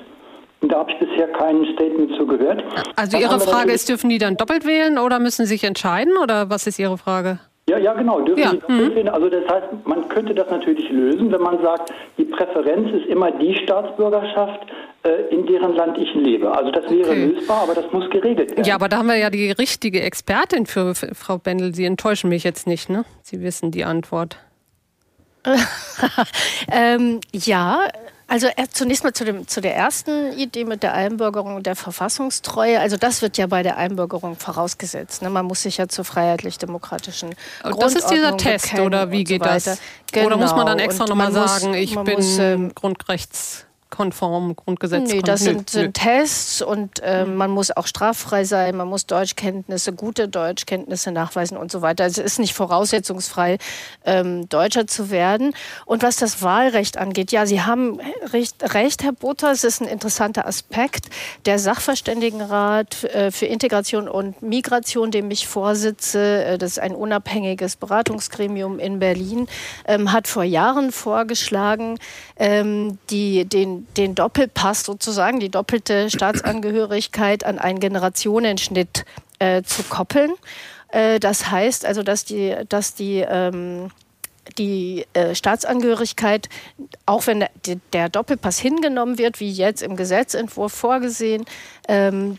Und da habe ich bisher kein Statement zu gehört. Also Ihre Frage ist, dürfen die dann doppelt wählen oder müssen sie sich entscheiden oder was ist Ihre Frage? Ja, ja, genau. Dürfen ja. die mhm. Also das heißt, man könnte das natürlich lösen, wenn man sagt, die Präferenz ist immer die Staatsbürgerschaft, äh, in deren Land ich lebe. Also das wäre okay. lösbar, aber das muss geregelt werden. Ja, aber da haben wir ja die richtige Expertin für, für Frau Bendel. Sie enttäuschen mich jetzt nicht, ne? Sie wissen die Antwort. [LAUGHS] ähm, ja, also zunächst mal zu, dem, zu der ersten Idee mit der Einbürgerung und der Verfassungstreue. Also das wird ja bei der Einbürgerung vorausgesetzt. Ne? Man muss sich ja zur freiheitlich-demokratischen Grundordnung Das ist dieser Test, oder wie geht so das? Genau. Oder muss man dann genau. extra nochmal sagen, ich bin muss, ähm, Grundrechts konform, Grundgesetz. Nee, das sind, sind Tests und äh, man muss auch straffrei sein, man muss Deutschkenntnisse, gute Deutschkenntnisse nachweisen und so weiter. Also es ist nicht voraussetzungsfrei, ähm, Deutscher zu werden. Und was das Wahlrecht angeht, ja, Sie haben recht, recht Herr Butter, es ist ein interessanter Aspekt. Der Sachverständigenrat äh, für Integration und Migration, dem ich vorsitze, äh, das ist ein unabhängiges Beratungsgremium in Berlin, ähm, hat vor Jahren vorgeschlagen, ähm, die, den den, Doppelpass sozusagen, die doppelte Staatsangehörigkeit an einen Generationenschnitt äh, zu koppeln. Äh, das heißt also, dass die, dass die ähm, die äh, Staatsangehörigkeit, auch wenn der, der, Doppelpass hingenommen wird, wie jetzt im Gesetzentwurf vorgesehen, ähm,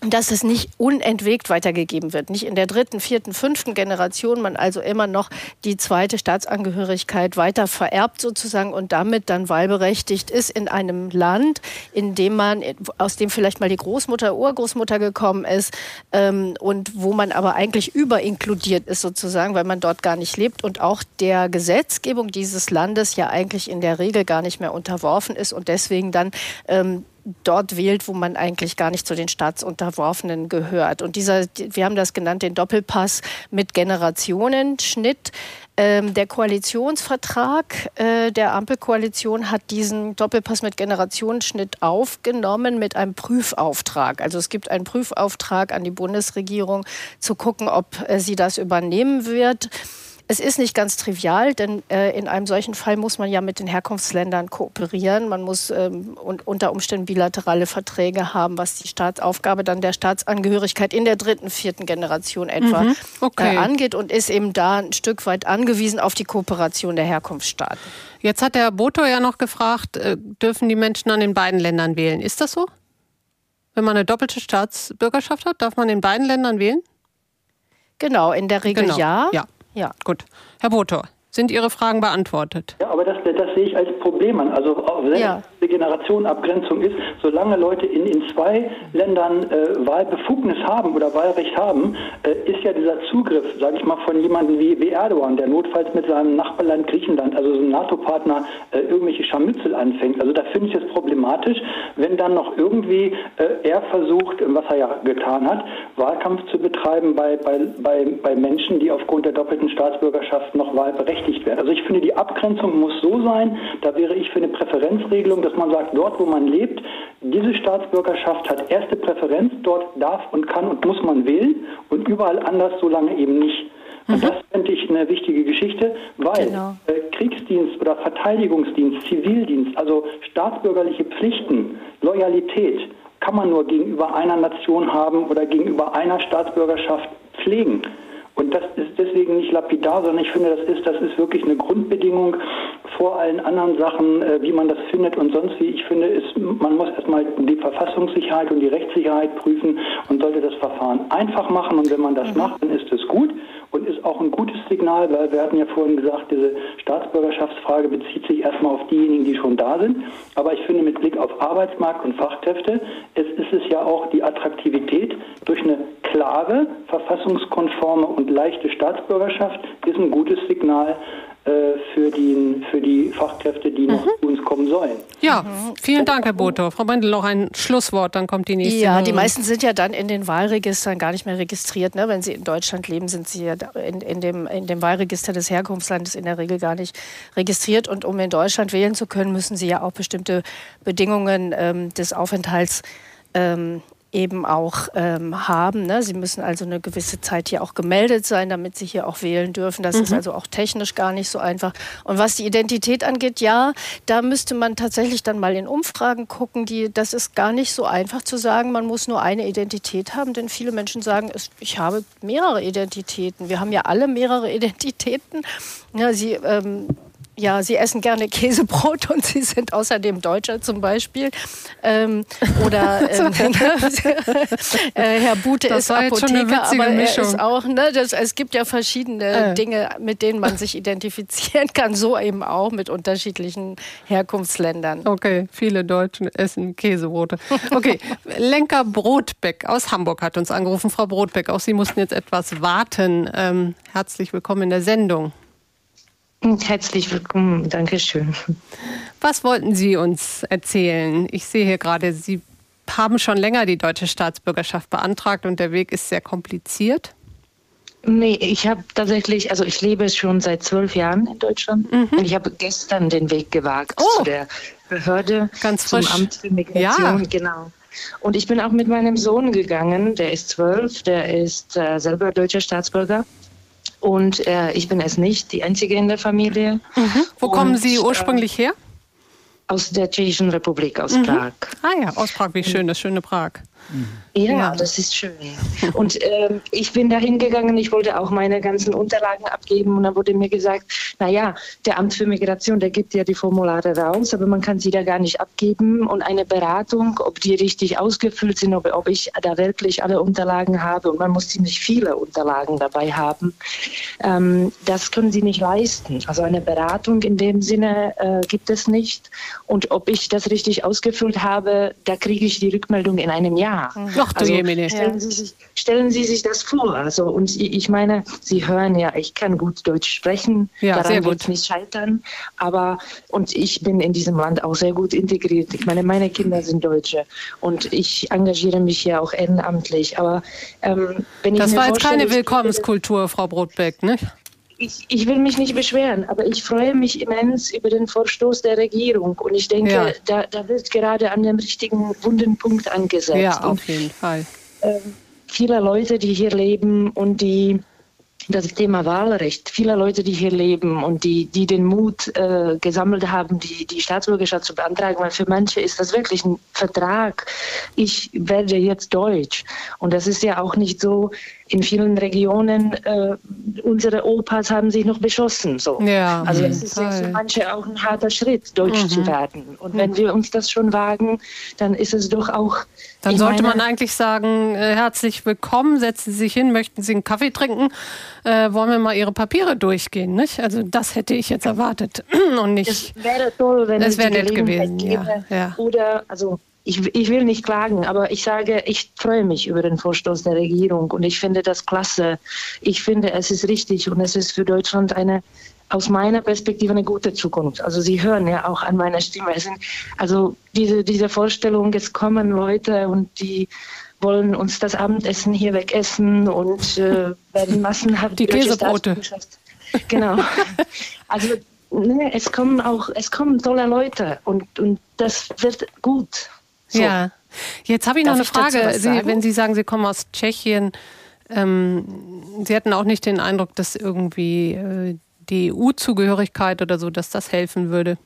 dass es nicht unentwegt weitergegeben wird. Nicht in der dritten, vierten, fünften Generation man also immer noch die zweite Staatsangehörigkeit weiter vererbt sozusagen und damit dann wahlberechtigt ist in einem Land, in dem man, aus dem vielleicht mal die Großmutter, Urgroßmutter gekommen ist ähm, und wo man aber eigentlich überinkludiert ist sozusagen, weil man dort gar nicht lebt und auch der Gesetzgebung dieses Landes ja eigentlich in der Regel gar nicht mehr unterworfen ist und deswegen dann ähm, dort wählt, wo man eigentlich gar nicht zu den Staatsunterworfenen gehört. Und dieser, wir haben das genannt, den Doppelpass mit Generationenschnitt. Ähm, der Koalitionsvertrag äh, der Ampelkoalition hat diesen Doppelpass mit Generationenschnitt aufgenommen mit einem Prüfauftrag. Also es gibt einen Prüfauftrag an die Bundesregierung zu gucken, ob äh, sie das übernehmen wird. Es ist nicht ganz trivial, denn äh, in einem solchen Fall muss man ja mit den Herkunftsländern kooperieren. Man muss ähm, und unter Umständen bilaterale Verträge haben, was die Staatsaufgabe dann der Staatsangehörigkeit in der dritten, vierten Generation etwa mhm. okay. äh, angeht und ist eben da ein Stück weit angewiesen auf die Kooperation der Herkunftsstaaten. Jetzt hat der Boto ja noch gefragt, äh, dürfen die Menschen an den beiden Ländern wählen? Ist das so? Wenn man eine doppelte Staatsbürgerschaft hat, darf man in beiden Ländern wählen? Genau, in der Regel genau. ja. ja. Ja, gut. Herr Botor, sind Ihre Fragen beantwortet? Ja, aber das, das sehe ich als Problem an. Also ja. Generationenabgrenzung ist, solange Leute in, in zwei Ländern äh, Wahlbefugnis haben oder Wahlrecht haben, äh, ist ja dieser Zugriff, sage ich mal, von jemandem wie, wie Erdogan, der notfalls mit seinem Nachbarland Griechenland, also so einem NATO-Partner, äh, irgendwelche Scharmützel anfängt. Also da finde ich es problematisch, wenn dann noch irgendwie äh, er versucht, was er ja getan hat, Wahlkampf zu betreiben bei, bei, bei, bei Menschen, die aufgrund der doppelten Staatsbürgerschaft noch wahlberechtigt werden. Also ich finde, die Abgrenzung muss so sein, da wäre ich für eine Präferenzregelung, dass man sagt, dort, wo man lebt, diese Staatsbürgerschaft hat erste Präferenz, dort darf und kann und muss man wählen und überall anders so lange eben nicht. Und mhm. das fände ich eine wichtige Geschichte, weil genau. äh, Kriegsdienst oder Verteidigungsdienst, Zivildienst, also staatsbürgerliche Pflichten, Loyalität, kann man nur gegenüber einer Nation haben oder gegenüber einer Staatsbürgerschaft pflegen. Und das ist deswegen nicht lapidar, sondern ich finde, das ist, das ist wirklich eine Grundbedingung vor allen anderen Sachen, äh, wie man das findet und sonst wie. Ich finde, ist, man muss erstmal die Verfassungssicherheit und die Rechtssicherheit prüfen und sollte das Verfahren einfach machen. Und wenn man das mhm. macht, dann ist es gut und ist auch ein gutes Signal, weil wir hatten ja vorhin gesagt, diese Staatsbürgerschaftsfrage bezieht sich erstmal auf diejenigen, die schon da sind. Aber ich finde, mit Blick auf Arbeitsmarkt und Fachkräfte es ist es ja auch die Attraktivität durch eine klare, verfassungskonforme und leichte Staatsbürgerschaft ist ein gutes Signal für, die, für die Fachkräfte, die noch mhm. zu uns kommen sollen. Ja, vielen Dank, Herr Boto. Frau Bendel, noch ein Schlusswort, dann kommt die nächste. Ja, Hörerin. die meisten sind ja dann in den Wahlregistern gar nicht mehr registriert. Ne? Wenn sie in Deutschland leben, sind sie ja in, in, dem, in dem Wahlregister des Herkunftslandes in der Regel gar nicht registriert. Und um in Deutschland wählen zu können, müssen sie ja auch bestimmte Bedingungen ähm, des Aufenthalts ähm, eben auch ähm, haben. Ne? Sie müssen also eine gewisse Zeit hier auch gemeldet sein, damit sie hier auch wählen dürfen. Das mhm. ist also auch technisch gar nicht so einfach. Und was die Identität angeht, ja, da müsste man tatsächlich dann mal in Umfragen gucken. Die, das ist gar nicht so einfach zu sagen, man muss nur eine Identität haben, denn viele Menschen sagen, ich habe mehrere Identitäten. Wir haben ja alle mehrere [LAUGHS] Identitäten. Ja, sie ähm, ja, Sie essen gerne [LAUGHS] Käsebrot und Sie sind außerdem Deutscher zum Beispiel. Ähm, oder [LAUGHS] ähm, [LAUGHS] äh, Herr Bute das ist Apotheker, aber er Mischung. ist auch, ne, das, es gibt ja verschiedene äh. Dinge, mit denen man sich identifizieren kann, so eben auch mit unterschiedlichen Herkunftsländern. Okay, viele Deutschen essen Käsebrote. Okay, Lenker Brotbeck aus Hamburg hat uns angerufen. Frau Brotbeck, auch Sie mussten jetzt etwas warten. Ähm, herzlich willkommen in der Sendung. Herzlich willkommen, Dankeschön. Was wollten Sie uns erzählen? Ich sehe hier gerade, Sie haben schon länger die deutsche Staatsbürgerschaft beantragt und der Weg ist sehr kompliziert. Nee, ich habe tatsächlich, also ich lebe schon seit zwölf Jahren in Deutschland mhm. und ich habe gestern den Weg gewagt oh. zu der Behörde, Ganz frisch. zum Amt für Migration, ja. genau. Und ich bin auch mit meinem Sohn gegangen, der ist zwölf, der ist äh, selber deutscher Staatsbürger. Und äh, ich bin es nicht, die einzige in der Familie. Mhm. Wo und, kommen Sie ursprünglich her? Aus der Tschechischen Republik, aus mhm. Prag. Ah ja, aus Prag, wie schön, das schöne Prag. Ja, ja, das ist schön. Und ähm, ich bin da hingegangen, ich wollte auch meine ganzen Unterlagen abgeben und dann wurde mir gesagt, naja, der Amt für Migration, der gibt ja die Formulare raus, aber man kann sie da gar nicht abgeben und eine Beratung, ob die richtig ausgefüllt sind, ob, ob ich da wirklich alle Unterlagen habe und man muss ziemlich viele Unterlagen dabei haben, ähm, das können sie nicht leisten. Also eine Beratung in dem Sinne äh, gibt es nicht und ob ich das richtig ausgefüllt habe, da kriege ich die Rückmeldung in einem Jahr. Ach du also, stellen, Sie sich, stellen Sie sich das vor. Also, und ich meine, Sie hören ja, ich kann gut Deutsch sprechen. Ja, Daran wird es nicht scheitern. Aber, und ich bin in diesem Land auch sehr gut integriert. Ich meine, meine Kinder sind Deutsche und ich engagiere mich ja auch ehrenamtlich. Aber ähm, wenn das ich war jetzt keine Willkommenskultur, Frau Brotbeck, ne? Ich, ich, will mich nicht beschweren, aber ich freue mich immens über den Vorstoß der Regierung. Und ich denke, ja. da, da, wird gerade an dem richtigen wunden Punkt angesetzt. Ja, auf jeden und, Fall. Äh, viele Leute, die hier leben und die das Thema Wahlrecht. Viele Leute, die hier leben und die, die den Mut äh, gesammelt haben, die, die Staatsbürgerschaft zu beantragen, weil für manche ist das wirklich ein Vertrag. Ich werde jetzt Deutsch. Und das ist ja auch nicht so, in vielen Regionen, äh, unsere Opas haben sich noch beschossen. So. Ja, also es ist ja für manche auch ein harter Schritt, Deutsch mhm. zu werden. Und wenn wir uns das schon wagen, dann ist es doch auch. Dann sollte man eigentlich sagen, äh, herzlich willkommen, setzen Sie sich hin, möchten Sie einen Kaffee trinken, äh, wollen wir mal Ihre Papiere durchgehen, nicht? Also das hätte ich jetzt erwartet [CLEARS THROAT] und nicht. Es wäre toll, wenn es wäre nett gewesen, ja, ja. Oder also ich, ich, will nicht klagen, aber ich sage, ich freue mich über den Vorstoß der Regierung und ich finde das klasse. Ich finde, es ist richtig und es ist für Deutschland eine, aus meiner Perspektive eine gute Zukunft. Also Sie hören ja auch an meiner Stimme. Sind, also diese, diese Vorstellung, es kommen Leute und die wollen uns das Abendessen hier wegessen und äh, werden [LAUGHS] massenhaft die Käsebrote. Genau. [LAUGHS] Also ne, es kommen auch, es kommen tolle Leute und, und das wird gut. So. Ja, jetzt habe ich noch Darf eine Frage. Sie, wenn Sie sagen, Sie kommen aus Tschechien, ähm, Sie hatten auch nicht den Eindruck, dass irgendwie äh, die EU-Zugehörigkeit oder so, dass das helfen würde?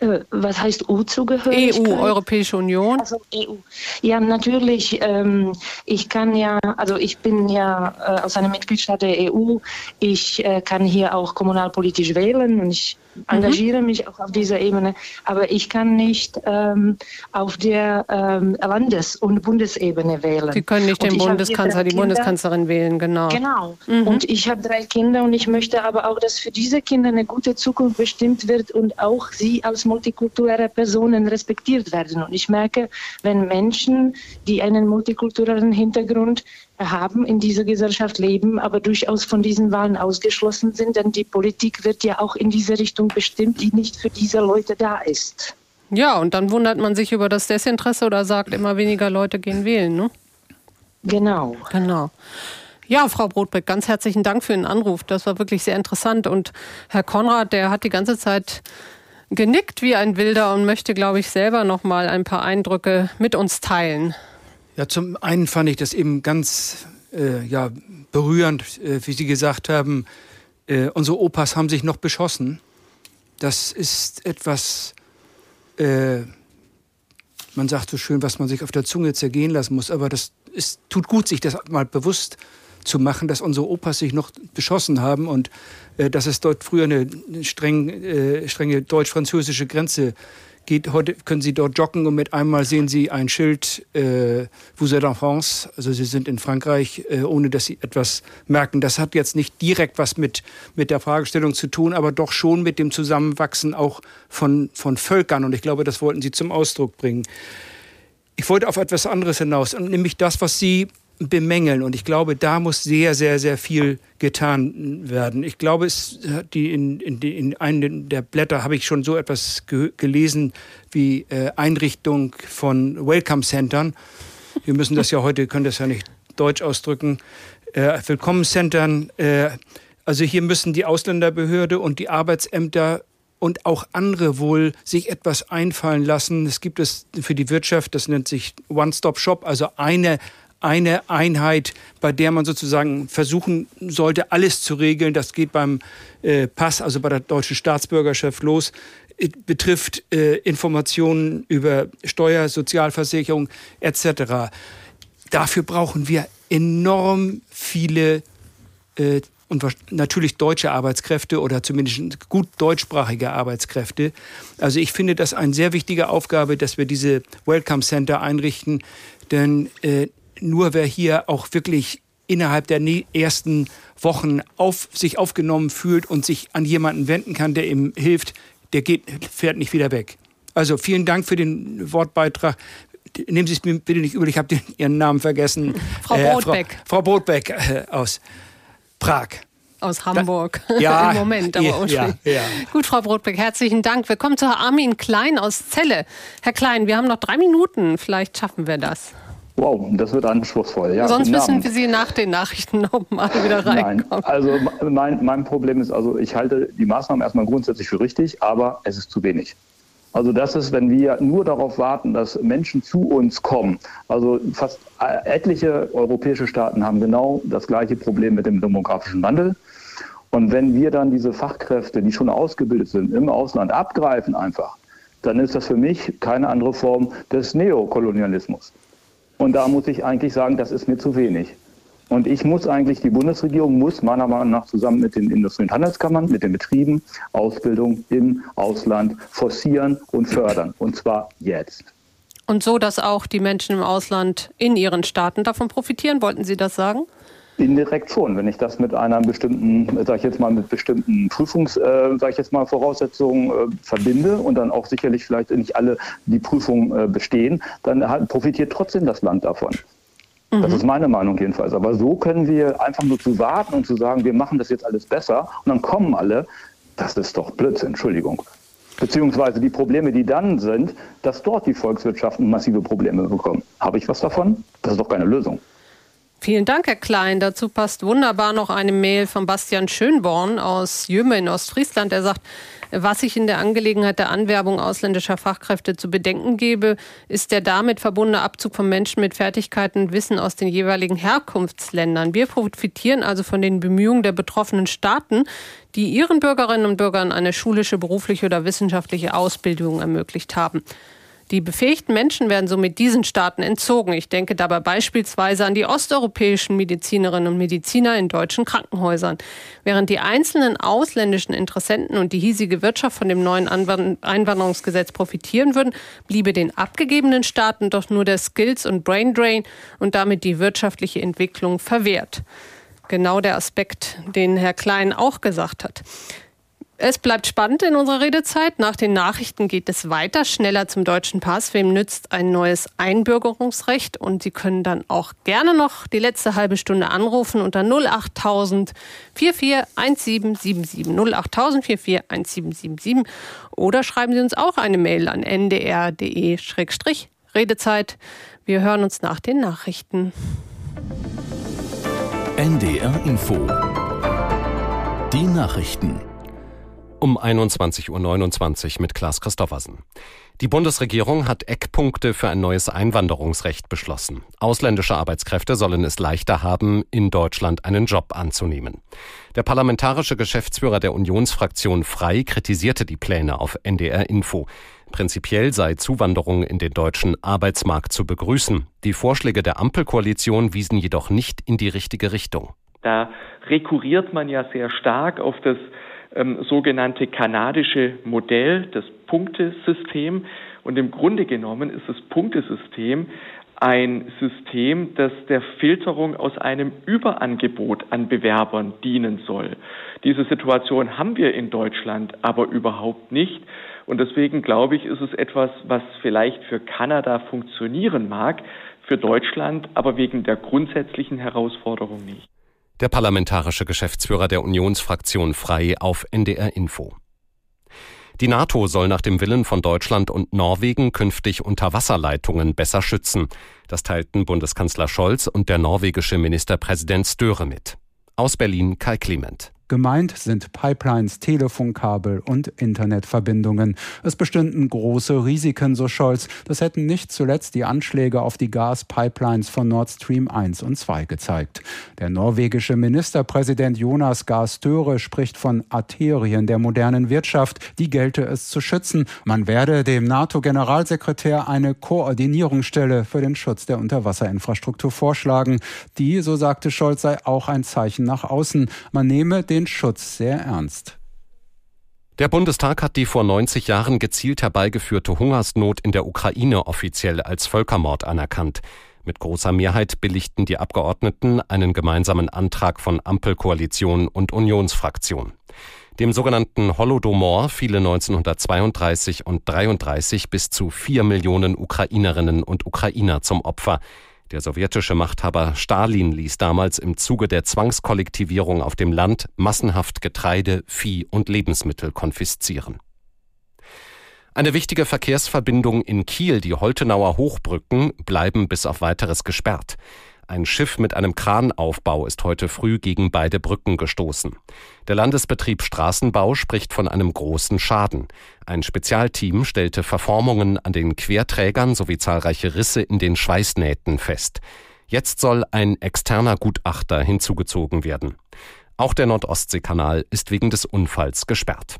Äh, was heißt EU-Zugehörigkeit? EU, Europäische Union. Also EU. Ja, natürlich. Ähm, ich kann ja, also ich bin ja äh, aus einem Mitgliedstaat der EU. Ich äh, kann hier auch kommunalpolitisch wählen und ich. Engagiere mhm. mich auch auf dieser Ebene, aber ich kann nicht ähm, auf der ähm, Landes- und Bundesebene wählen. Sie können nicht den Bundeskanzler, die. Bundeskanzlerin wählen, genau. Genau. Mhm. Und ich habe drei Kinder und ich möchte aber auch, dass für diese Kinder eine gute Zukunft bestimmt wird und auch sie als multikulturelle Personen respektiert werden. Und ich merke, wenn Menschen, die einen multikulturellen Hintergrund haben, in dieser Gesellschaft leben, aber durchaus von diesen Wahlen ausgeschlossen sind, denn die Politik wird ja auch in diese Richtung bestimmt, die nicht für diese Leute da ist. Ja, und dann wundert man sich über das Desinteresse oder sagt, immer weniger Leute gehen wählen, ne? Genau. Genau. Ja, Frau Brotbeck, ganz herzlichen Dank für den Anruf. Das war wirklich sehr interessant. Und Herr Konrad, der hat die ganze Zeit genickt wie ein Wilder und möchte, glaube ich, selber noch mal ein paar Eindrücke mit uns teilen. Ja, zum einen fand ich das eben ganz äh, ja, berührend, äh, wie Sie gesagt haben, äh, unsere Opas haben sich noch beschossen. Das ist etwas, äh, man sagt so schön, was man sich auf der Zunge zergehen lassen muss, aber das ist, tut gut, sich das mal bewusst zu machen, dass unsere Opas sich noch beschossen haben und äh, dass es dort früher eine streng, äh, strenge deutsch-französische Grenze äh, geht, heute können Sie dort joggen und mit einmal sehen Sie ein Schild, äh, vous êtes en France, also Sie sind in Frankreich, äh, ohne dass Sie etwas merken. Das hat jetzt nicht direkt was mit, mit der Fragestellung zu tun, aber doch schon mit dem Zusammenwachsen auch von, von Völkern. Und ich glaube, das wollten Sie zum Ausdruck bringen. Ich wollte auf etwas anderes hinaus, nämlich das, was Sie bemängeln. Und ich glaube, da muss sehr, sehr, sehr viel getan werden. Ich glaube, es die in, in, in einem der Blätter habe ich schon so etwas ge gelesen wie äh, Einrichtung von Welcome Centern. Wir müssen das ja heute, können das ja nicht deutsch ausdrücken. Äh, Willkommencentern. Äh, also hier müssen die Ausländerbehörde und die Arbeitsämter und auch andere wohl sich etwas einfallen lassen. Es gibt es für die Wirtschaft, das nennt sich One-Stop-Shop, also eine eine Einheit, bei der man sozusagen versuchen sollte, alles zu regeln. Das geht beim äh, Pass, also bei der deutschen Staatsbürgerschaft los, äh, betrifft äh, Informationen über Steuer, Sozialversicherung etc. Dafür brauchen wir enorm viele äh, und natürlich deutsche Arbeitskräfte oder zumindest gut deutschsprachige Arbeitskräfte. Also ich finde das eine sehr wichtige Aufgabe, dass wir diese Welcome Center einrichten, denn äh, nur wer hier auch wirklich innerhalb der ersten Wochen auf, sich aufgenommen fühlt und sich an jemanden wenden kann, der ihm hilft, der geht, fährt nicht wieder weg. Also vielen Dank für den Wortbeitrag. Nehmen Sie es mir bitte nicht übel, ich habe Ihren Namen vergessen. Frau Brotbeck. Äh, Frau, Frau Brotbeck äh, aus Prag. Aus Hamburg. Ja, [LAUGHS] im Moment, aber ja, ja. Gut, Frau Brotbeck, herzlichen Dank. Wir kommen zu Armin Klein aus Celle. Herr Klein, wir haben noch drei Minuten. Vielleicht schaffen wir das. Wow, das wird anspruchsvoll. Ja, Sonst müssen wir Sie nach den Nachrichten [LAUGHS] nochmal wieder reinkommen. Nein, also mein, mein Problem ist, also ich halte die Maßnahmen erstmal grundsätzlich für richtig, aber es ist zu wenig. Also das ist, wenn wir nur darauf warten, dass Menschen zu uns kommen. Also fast etliche europäische Staaten haben genau das gleiche Problem mit dem demografischen Wandel. Und wenn wir dann diese Fachkräfte, die schon ausgebildet sind, im Ausland abgreifen einfach, dann ist das für mich keine andere Form des Neokolonialismus. Und da muss ich eigentlich sagen, das ist mir zu wenig. Und ich muss eigentlich, die Bundesregierung muss meiner Meinung nach zusammen mit den Industrie- und Handelskammern, mit den Betrieben Ausbildung im Ausland forcieren und fördern. Und zwar jetzt. Und so, dass auch die Menschen im Ausland in ihren Staaten davon profitieren, wollten Sie das sagen? Indirekt schon, wenn ich das mit einer bestimmten, sage ich jetzt mal, mit bestimmten Prüfungs, äh, sage ich jetzt mal, Voraussetzungen äh, verbinde und dann auch sicherlich vielleicht nicht alle die Prüfung äh, bestehen, dann halt profitiert trotzdem das Land davon. Das mhm. ist meine Meinung jedenfalls. Aber so können wir einfach nur zu warten und zu sagen, wir machen das jetzt alles besser und dann kommen alle, das ist doch Blödsinn, Entschuldigung. Beziehungsweise die Probleme, die dann sind, dass dort die Volkswirtschaften massive Probleme bekommen. Habe ich was davon? Das ist doch keine Lösung. Vielen Dank, Herr Klein. Dazu passt wunderbar noch eine Mail von Bastian Schönborn aus Jöme in Ostfriesland. Der sagt, was ich in der Angelegenheit der Anwerbung ausländischer Fachkräfte zu bedenken gebe, ist der damit verbundene Abzug von Menschen mit Fertigkeiten und Wissen aus den jeweiligen Herkunftsländern. Wir profitieren also von den Bemühungen der betroffenen Staaten, die ihren Bürgerinnen und Bürgern eine schulische, berufliche oder wissenschaftliche Ausbildung ermöglicht haben. Die befähigten Menschen werden somit diesen Staaten entzogen. Ich denke dabei beispielsweise an die osteuropäischen Medizinerinnen und Mediziner in deutschen Krankenhäusern. Während die einzelnen ausländischen Interessenten und die hiesige Wirtschaft von dem neuen Einwanderungsgesetz profitieren würden, bliebe den abgegebenen Staaten doch nur der Skills- und Braindrain und damit die wirtschaftliche Entwicklung verwehrt. Genau der Aspekt, den Herr Klein auch gesagt hat. Es bleibt spannend in unserer Redezeit. Nach den Nachrichten geht es weiter, schneller zum deutschen Pass. Wem nützt ein neues Einbürgerungsrecht? Und Sie können dann auch gerne noch die letzte halbe Stunde anrufen unter 08000 441777 08000 441777 oder schreiben Sie uns auch eine Mail an ndr.de-redezeit. Wir hören uns nach den Nachrichten. NDR Info. Die Nachrichten um 21.29 Uhr mit Klaas Christoffersen. Die Bundesregierung hat Eckpunkte für ein neues Einwanderungsrecht beschlossen. Ausländische Arbeitskräfte sollen es leichter haben, in Deutschland einen Job anzunehmen. Der parlamentarische Geschäftsführer der Unionsfraktion Frei kritisierte die Pläne auf NDR Info. Prinzipiell sei Zuwanderung in den deutschen Arbeitsmarkt zu begrüßen. Die Vorschläge der Ampelkoalition wiesen jedoch nicht in die richtige Richtung. Da rekurriert man ja sehr stark auf das ähm, sogenannte kanadische Modell, das Punktesystem. Und im Grunde genommen ist das Punktesystem ein System, das der Filterung aus einem Überangebot an Bewerbern dienen soll. Diese Situation haben wir in Deutschland aber überhaupt nicht. Und deswegen glaube ich, ist es etwas, was vielleicht für Kanada funktionieren mag, für Deutschland aber wegen der grundsätzlichen Herausforderung nicht der parlamentarische Geschäftsführer der Unionsfraktion Frei auf NDR Info. Die NATO soll nach dem Willen von Deutschland und Norwegen künftig Unterwasserleitungen besser schützen. Das teilten Bundeskanzler Scholz und der norwegische Ministerpräsident Störe mit. Aus Berlin Kai Clement. Gemeint sind Pipelines, Telefonkabel und Internetverbindungen. Es bestünden große Risiken, so Scholz. Das hätten nicht zuletzt die Anschläge auf die Gaspipelines von Nord Stream 1 und 2 gezeigt. Der norwegische Ministerpräsident Jonas Gahr Støre spricht von Arterien der modernen Wirtschaft. Die gelte es zu schützen. Man werde dem NATO-Generalsekretär eine Koordinierungsstelle für den Schutz der Unterwasserinfrastruktur vorschlagen. Die, so sagte Scholz, sei auch ein Zeichen nach außen. Man nehme den den Schutz sehr ernst. Der Bundestag hat die vor 90 Jahren gezielt herbeigeführte Hungersnot in der Ukraine offiziell als Völkermord anerkannt. Mit großer Mehrheit billigten die Abgeordneten einen gemeinsamen Antrag von Ampelkoalition und Unionsfraktion. Dem sogenannten Holodomor fielen 1932 und 33 bis zu vier Millionen Ukrainerinnen und Ukrainer zum Opfer. Der sowjetische Machthaber Stalin ließ damals im Zuge der Zwangskollektivierung auf dem Land massenhaft Getreide, Vieh und Lebensmittel konfiszieren. Eine wichtige Verkehrsverbindung in Kiel, die Holtenauer Hochbrücken, bleiben bis auf weiteres gesperrt. Ein Schiff mit einem Kranaufbau ist heute früh gegen beide Brücken gestoßen. Der Landesbetrieb Straßenbau spricht von einem großen Schaden. Ein Spezialteam stellte Verformungen an den Querträgern sowie zahlreiche Risse in den Schweißnähten fest. Jetzt soll ein externer Gutachter hinzugezogen werden. Auch der Nordostseekanal ist wegen des Unfalls gesperrt.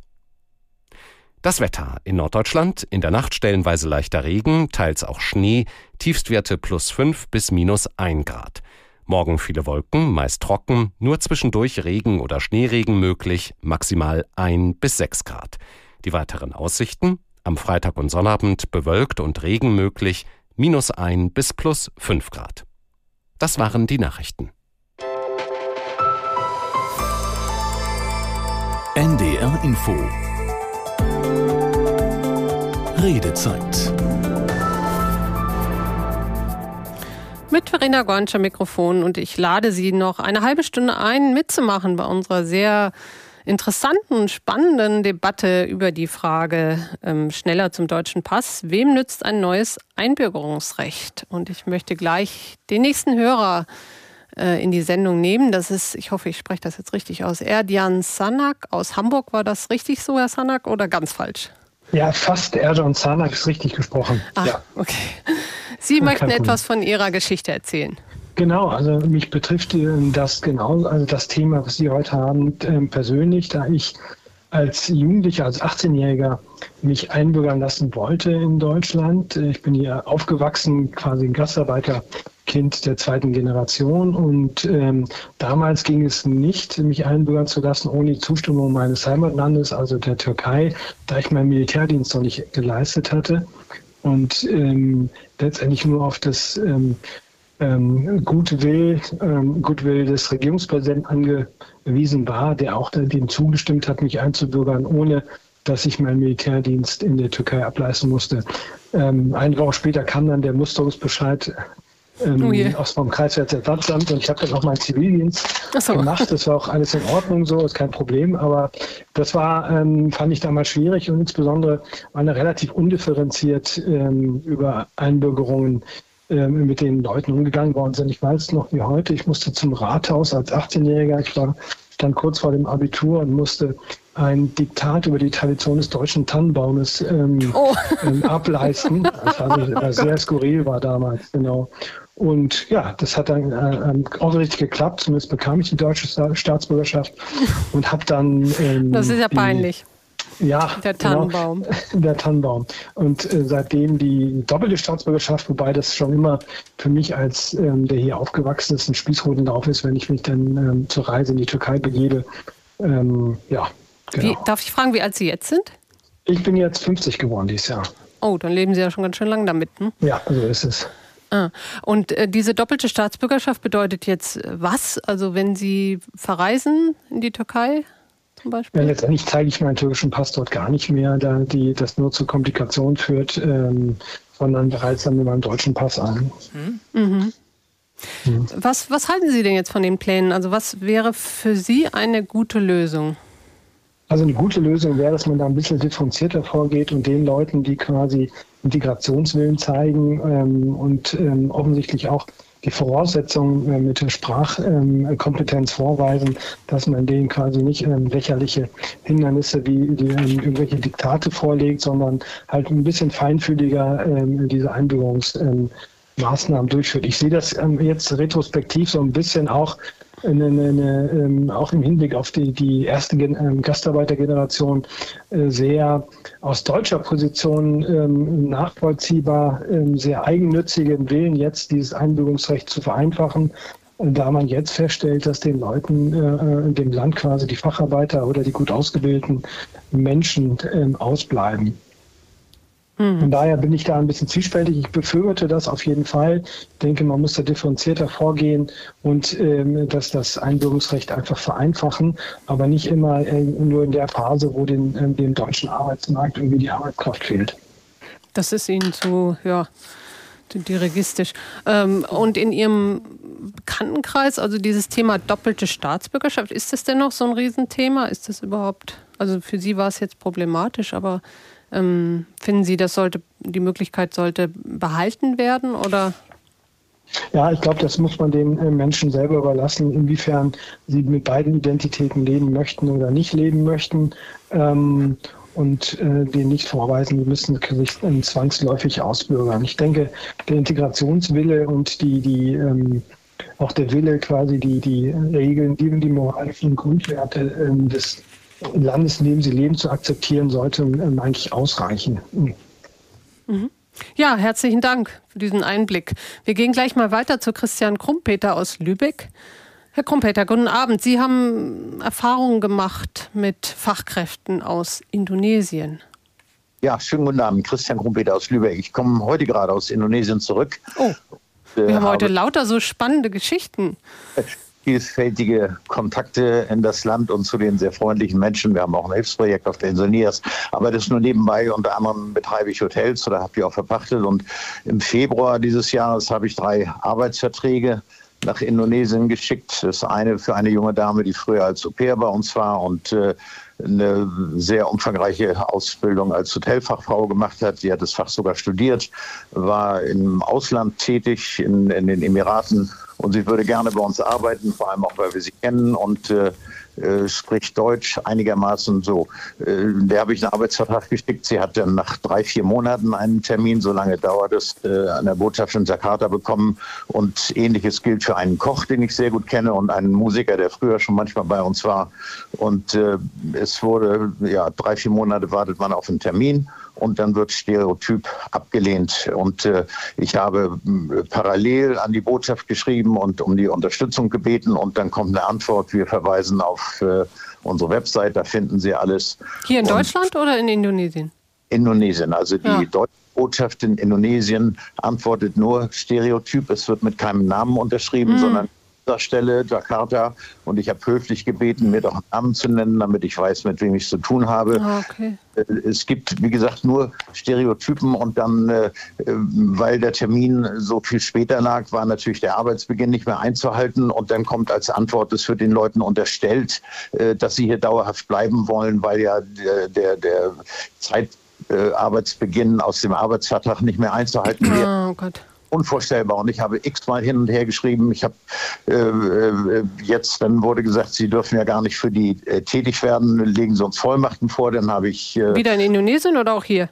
Das Wetter in Norddeutschland, in der Nacht stellenweise leichter Regen, teils auch Schnee, Tiefstwerte plus 5 bis minus 1 Grad. Morgen viele Wolken, meist trocken, nur zwischendurch Regen oder Schneeregen möglich, maximal 1 bis 6 Grad. Die weiteren Aussichten? Am Freitag und Sonnabend bewölkt und Regen möglich, minus 1 bis plus 5 Grad. Das waren die Nachrichten. NDR Info Redezeit Mit Verena Gornscher Mikrofon und ich lade Sie noch eine halbe Stunde ein, mitzumachen bei unserer sehr interessanten und spannenden Debatte über die Frage ähm, schneller zum deutschen Pass. Wem nützt ein neues Einbürgerungsrecht? Und ich möchte gleich den nächsten Hörer äh, in die Sendung nehmen. Das ist, ich hoffe, ich spreche das jetzt richtig aus, Erdian Sanak aus Hamburg. War das richtig so, Herr Sanak, oder ganz falsch? Ja, fast Erdogan Sanak ist richtig gesprochen. Ah, ja. okay. Sie Ja, möchten etwas von Ihrer Geschichte erzählen. Genau, also mich betrifft ähm, das genau, also das Thema, was Sie heute haben, ähm, persönlich, da ich als Jugendlicher, als 18-Jähriger mich einbürgern lassen wollte in Deutschland. Ich bin hier aufgewachsen, quasi ein Gastarbeiterkind der zweiten Generation und ähm, damals ging es nicht, mich einbürgern zu lassen ohne die Zustimmung meines Heimatlandes, also der Türkei, da ich meinen Militärdienst noch nicht geleistet hatte und ähm, letztendlich nur auf das ähm, ähm, Gutwill, ähm, Gutwill des Regierungspräsidenten angewiesen war, der auch dem zugestimmt hat, mich einzubürgern, ohne dass ich meinen Militärdienst in der Türkei ableisten musste. Ähm, eine Woche später kam dann der Musterungsbescheid ähm, Oh aus vom Kreiswärtersamt und ich habe dann auch meinen Zivildienst gemacht. Das war auch alles in Ordnung so, ist kein Problem. Aber das war, ähm, fand ich damals schwierig und insbesondere war eine relativ undifferenziert ähm, über Einbürgerungen ähm, mit den Leuten umgegangen worden sind. Ich weiß noch wie heute, ich musste zum Rathaus als 18-Jähriger. Ich war dann kurz vor dem Abitur und musste ein Diktat über die Tradition des deutschen Tannenbaumes ähm, Oh. [LAUGHS] ähm, ableisten. Das war äh, sehr skurril war damals, genau. Und ja, das hat dann äh, ähm, auch richtig geklappt. Zumindest bekam ich die deutsche Sta- Staatsbürgerschaft [LAUGHS] und habe dann. Ähm, Das ist ja peinlich. Ja, Der genau. Tannenbaum. Der Tannenbaum. Und äh, seitdem die doppelte Staatsbürgerschaft, wobei das schon immer für mich als ähm, der hier aufgewachsen ist, ein Spießrutenlauf ist, wenn ich mich dann ähm, zur Reise in die Türkei begebe. Ähm, ja, genau. Wie, darf ich fragen, wie alt Sie jetzt sind? Ich bin jetzt 50 geworden dieses Jahr. Oh, dann leben Sie ja schon ganz schön lange damit. Hm? Ja, so ist es. Ah. Und äh, diese doppelte Staatsbürgerschaft bedeutet jetzt was? Also wenn Sie verreisen in die Türkei zum Beispiel? Ja, letztendlich zeige ich meinen türkischen Pass dort gar nicht mehr, da die, das nur zu Komplikationen führt, ähm, sondern bereits dann mit meinem deutschen Pass an. Mhm. Was, was halten Sie denn jetzt von den Plänen? Also was wäre für Sie eine gute Lösung? Also eine gute Lösung wäre, dass man da ein bisschen differenzierter vorgeht und den Leuten, die quasi Integrationswillen zeigen ähm, und ähm, offensichtlich auch die Voraussetzungen äh, mit der Sprachkompetenz vorweisen, dass man denen quasi nicht ähm, lächerliche Hindernisse wie die, ähm, irgendwelche Diktate vorlegt, sondern halt ein bisschen feinfühliger ähm, diese Einbürgerungsmaßnahmen Maßnahmen durchführt. Ich sehe das jetzt retrospektiv so ein bisschen auch eine, eine, ähm, auch im Hinblick auf die, die erste Gen ähm, Gastarbeitergeneration äh, sehr aus deutscher Position ähm, nachvollziehbar, ähm, sehr eigennützigen Willen, jetzt dieses Einbürgerungsrecht zu vereinfachen. Da man jetzt feststellt, dass den Leuten äh, in dem Land quasi die Facharbeiter oder die gut ausgebildeten Menschen ähm, ausbleiben. Von daher bin ich da ein bisschen zwiespältig. Ich befürworte das auf jeden Fall. Ich denke, man muss da differenzierter vorgehen und ähm, dass das Einbürgerungsrecht einfach vereinfachen, aber nicht immer äh, nur in der Phase, wo den, ähm, dem deutschen Arbeitsmarkt irgendwie die Arbeitskraft fehlt. Das ist Ihnen zu, ja, dirigistisch. Ähm, und in Ihrem Bekanntenkreis, also dieses Thema doppelte Staatsbürgerschaft, ist das denn noch so ein Riesenthema? Ist das überhaupt, also für Sie war es jetzt problematisch, aber ähm, finden Sie, das sollte, die Möglichkeit sollte behalten werden oder? Ja, ich glaube, das muss man den äh, Menschen selber überlassen, inwiefern sie mit beiden Identitäten leben möchten oder nicht leben möchten. Ähm, und äh, denen nicht vorweisen, die müssen sich ähm, zwangsläufig ausbürgern. Ich denke, der Integrationswille und die, die ähm, auch der Wille, quasi die, die Regeln, die, die moralischen Grundwerte ähm, des Landes, in dem sie leben, zu akzeptieren, sollte ähm, eigentlich ausreichen. Mhm. Mhm. Ja, herzlichen Dank für diesen Einblick. Wir gehen gleich mal weiter zu Christian Krumpeter aus Lübeck. Herr Krumpeter, guten Abend. Sie haben Erfahrungen gemacht mit Fachkräften aus Indonesien. Ja, schönen guten Abend. Christian Krumpeter aus Lübeck. Ich komme heute gerade aus Indonesien zurück. Oh, wir äh, haben heute lauter so spannende Geschichten [LAUGHS] vielfältige Kontakte in das Land und zu den sehr freundlichen Menschen. Wir haben auch ein Hilfsprojekt auf der Insoniers. Aber das nur nebenbei. Unter anderem betreibe ich Hotels oder habe die auch verpachtet. Und im Februar dieses Jahres habe ich drei Arbeitsverträge nach Indonesien geschickt. Das eine für eine junge Dame, die früher als Au-pair bei uns war und äh, eine sehr umfangreiche Ausbildung als Hotelfachfrau gemacht hat. Sie hat das Fach sogar studiert, war im Ausland tätig, in, in den Emiraten und sie würde gerne bei uns arbeiten, vor allem auch, weil wir sie kennen und äh, äh, spricht Deutsch einigermaßen so. Äh, der habe ich einen Arbeitsvertrag geschickt. Sie hat dann nach drei, vier Monaten einen Termin, so lange dauert es, äh, an der Botschaft in Jakarta bekommen. Und ähnliches gilt für einen Koch, den ich sehr gut kenne und einen Musiker, der früher schon manchmal bei uns war. Und äh, es wurde, ja, drei, vier Monate wartet man auf einen Termin und dann wird Stereotyp abgelehnt. Und äh, ich habe äh, parallel an die Botschaft geschrieben und um die Unterstützung gebeten und dann kommt eine Antwort. Wir verweisen auf äh, unsere Website, da finden Sie alles. Hier in und Deutschland oder in Indonesien? Indonesien, also die ja. deutsche Botschaft in Indonesien antwortet nur Stereotyp. Es wird mit keinem Namen unterschrieben, mhm. sondern dieser Stelle Jakarta und ich habe höflich gebeten, mir doch einen Namen zu nennen, damit ich weiß, mit wem ich es zu tun habe. Ah, okay. Äh, es gibt, wie gesagt, nur Stereotypen und dann, äh, weil der Termin so viel später lag, war natürlich der Arbeitsbeginn nicht mehr einzuhalten und dann kommt als Antwort, es wird den Leuten unterstellt, äh, dass sie hier dauerhaft bleiben wollen, weil ja der, der, der Zeitarbeitsbeginn aus dem Arbeitsvertrag nicht mehr einzuhalten wäre. Oh Gott unvorstellbar. Und ich habe x-mal hin und her geschrieben. Ich habe äh, äh, jetzt, dann wurde gesagt, Sie dürfen ja gar nicht für die äh, tätig werden. Legen Sie uns Vollmachten vor. Dann habe ich. Äh, Wieder in Indonesien oder auch hier?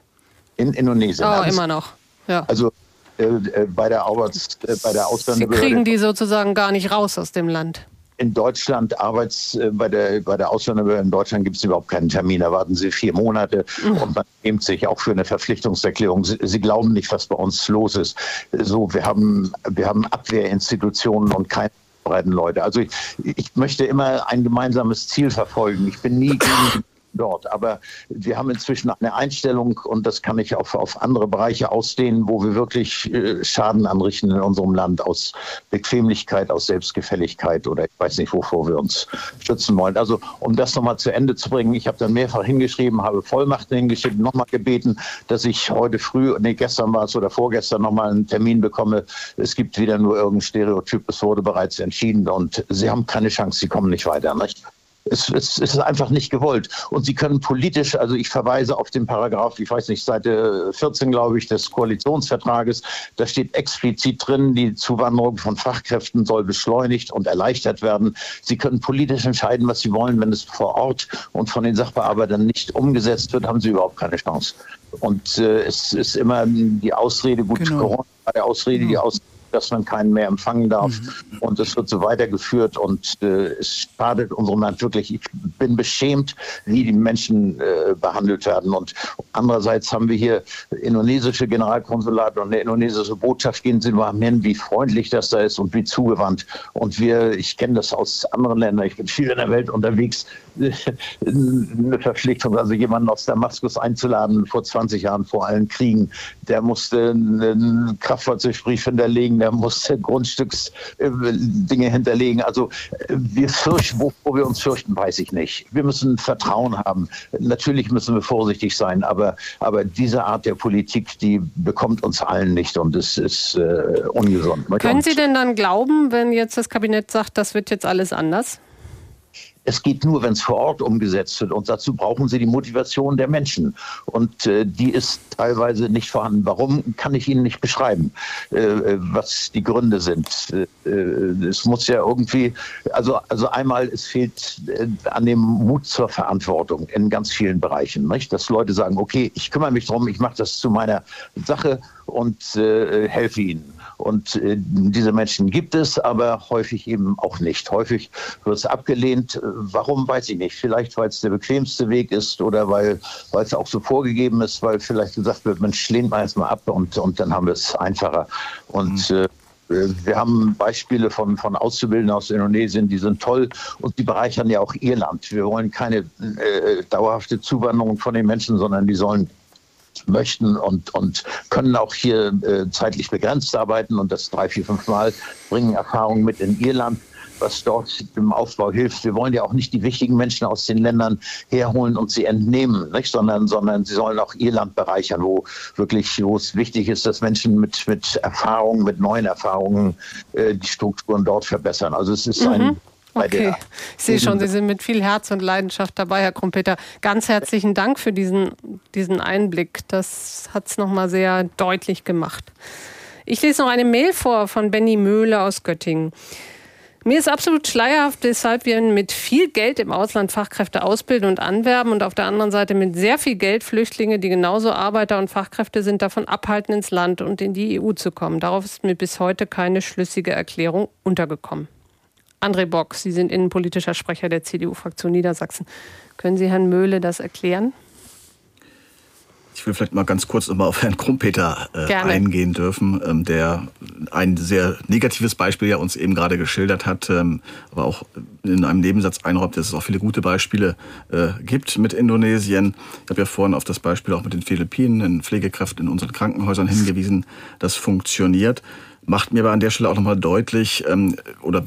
In Indonesien. Oh, immer noch. Ja. Also äh, äh, bei der, Arbeits-, bei der Ausländerbehörde. Sie kriegen die sozusagen gar nicht raus aus dem Land in Deutschland Arbeits, äh, bei der, bei der Ausländerbehörde in Deutschland gibt es überhaupt keinen Termin. Da warten Sie vier Monate mhm. und man nimmt sich auch für eine Verpflichtungserklärung. Sie, Sie, glauben nicht, was bei uns los ist. So, wir haben, wir haben Abwehrinstitutionen und keine breiten Leute. Also ich, ich möchte immer ein gemeinsames Ziel verfolgen. Ich bin nie gegen dort. Aber wir haben inzwischen eine Einstellung und das kann ich auf, auf andere Bereiche ausdehnen, wo wir wirklich äh, Schaden anrichten in unserem Land aus Bequemlichkeit, aus Selbstgefälligkeit oder ich weiß nicht, wovor wir uns schützen wollen. Also um das nochmal zu Ende zu bringen, ich habe dann mehrfach hingeschrieben, habe Vollmachten hingeschickt, nochmal gebeten, dass ich heute früh, nee, gestern war es oder vorgestern nochmal einen Termin bekomme. Es gibt wieder nur irgendein Stereotyp, es wurde bereits entschieden und sie haben keine Chance, sie kommen nicht weiter. Nicht? Es, es, es, ist einfach nicht gewollt. Und sie können politisch, also ich verweise auf den Paragraph, ich weiß nicht, Seite 14, glaube ich, des Koalitionsvertrages, da steht explizit drin, die Zuwanderung von Fachkräften soll beschleunigt und erleichtert werden. Sie können politisch entscheiden, was sie wollen. Wenn es vor Ort und von den Sachbearbeitern nicht umgesetzt wird, haben sie überhaupt keine Chance. Und äh, es ist immer die Ausrede, gut, genau. Corona war der Ausrede, die Ausrede dass man keinen mehr empfangen darf. Mhm. Und es wird so weitergeführt und äh, es schadet unserem Land wirklich. Ich bin beschämt, wie die Menschen äh, behandelt werden. Und andererseits haben wir hier indonesische Generalkonsulate und eine indonesische Botschaft. Gehen Sie mal hin, wie freundlich das da ist und wie zugewandt. Und wir, ich kenne das aus anderen Ländern, ich bin viel in der Welt unterwegs, [LAUGHS] eine Verpflichtung, also jemanden aus Damaskus einzuladen vor 20 Jahren vor allen Kriegen, der musste einen Kraftfahrzeugbrief hinterlegen, der musste Grundstücksdinge hinterlegen. Also wir fürchten, wovor wir uns fürchten, weiß ich nicht. Wir müssen Vertrauen haben. Natürlich müssen wir vorsichtig sein, aber, aber diese Art der Politik, die bekommt uns allen nicht und es ist äh, ungesund. Können Sie denn dann glauben, wenn jetzt das Kabinett sagt, das wird jetzt alles anders? Es geht nur, wenn es vor Ort umgesetzt wird. Und dazu brauchen Sie die Motivation der Menschen. Und äh, die ist teilweise nicht vorhanden. Warum, kann ich Ihnen nicht beschreiben, äh, äh was die Gründe sind. Äh, äh, es muss ja irgendwie, also, also einmal, es fehlt äh, an dem Mut zur Verantwortung in ganz vielen Bereichen. Nicht? Dass Leute sagen, okay, ich kümmere mich darum, ich mache das zu meiner Sache und helfe ihnen. Und äh, diese Menschen gibt es, aber häufig eben auch nicht. Häufig wird es abgelehnt, warum weiß ich nicht. Vielleicht, weil es der bequemste Weg ist oder weil es auch so vorgegeben ist, weil vielleicht gesagt wird, Mensch, lehnt mal erstmal ab und, und dann haben wir es einfacher. Und mhm. äh, wir haben Beispiele von, von Auszubildenden aus Indonesien, die sind toll und die bereichern ja auch ihr Land. Wir wollen keine äh, dauerhafte Zuwanderung von den Menschen, sondern die sollen möchten und, und können auch hier äh, zeitlich begrenzt arbeiten und das drei, vier, fünf Mal bringen Erfahrungen mit in ihr Land was dort im Aufbau hilft. Wir wollen ja auch nicht die wichtigen Menschen aus den Ländern herholen und sie entnehmen, nicht? Sondern, sondern sie sollen auch ihr Land bereichern, wo wirklich, wo es wichtig ist, dass Menschen mit, mit Erfahrungen, mit neuen Erfahrungen äh, die Strukturen dort verbessern. Also es ist mhm. ein Okay, ich sehe schon, Sie [LAUGHS] sind mit viel Herz und Leidenschaft dabei, Herr Krumpeter. Ganz herzlichen Dank für diesen, diesen Einblick. Das hat es nochmal sehr deutlich gemacht. Ich lese noch eine Mail vor von Benny Möhle aus Göttingen. Mir ist absolut schleierhaft, weshalb wir mit viel Geld im Ausland Fachkräfte ausbilden und anwerben und auf der anderen Seite mit sehr viel Geld Flüchtlinge, die genauso Arbeiter und Fachkräfte sind, davon abhalten, ins Land und in die EU zu kommen. Darauf ist mir bis heute keine schlüssige Erklärung untergekommen. André Bock, Sie sind innenpolitischer Sprecher der CDU-Fraktion Niedersachsen. Können Sie Herrn Möhle das erklären? Ich will vielleicht mal ganz kurz nochmal auf Herrn Krumpeter äh, eingehen dürfen, ähm, der ein sehr negatives Beispiel ja uns eben gerade geschildert hat, ähm, aber auch in einem Nebensatz einräumt, dass es auch viele gute Beispiele äh, gibt mit Indonesien. Ich habe ja vorhin auf das Beispiel auch mit den Philippinen, den Pflegekräften in unseren Krankenhäusern hingewiesen. Das funktioniert. Macht mir aber an der Stelle auch nochmal deutlich, ähm, oder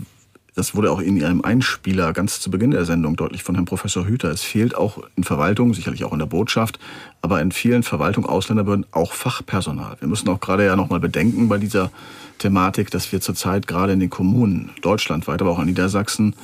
das wurde auch in Ihrem Einspieler ganz zu Beginn der Sendung deutlich von Herrn Professor Hüter. Es fehlt auch in Verwaltung, sicherlich auch in der Botschaft, aber in vielen Verwaltungen, Ausländerbehörden auch Fachpersonal. Wir müssen auch gerade ja nochmal bedenken bei dieser Thematik, dass wir zurzeit gerade in den Kommunen deutschlandweit, aber auch in Niedersachsen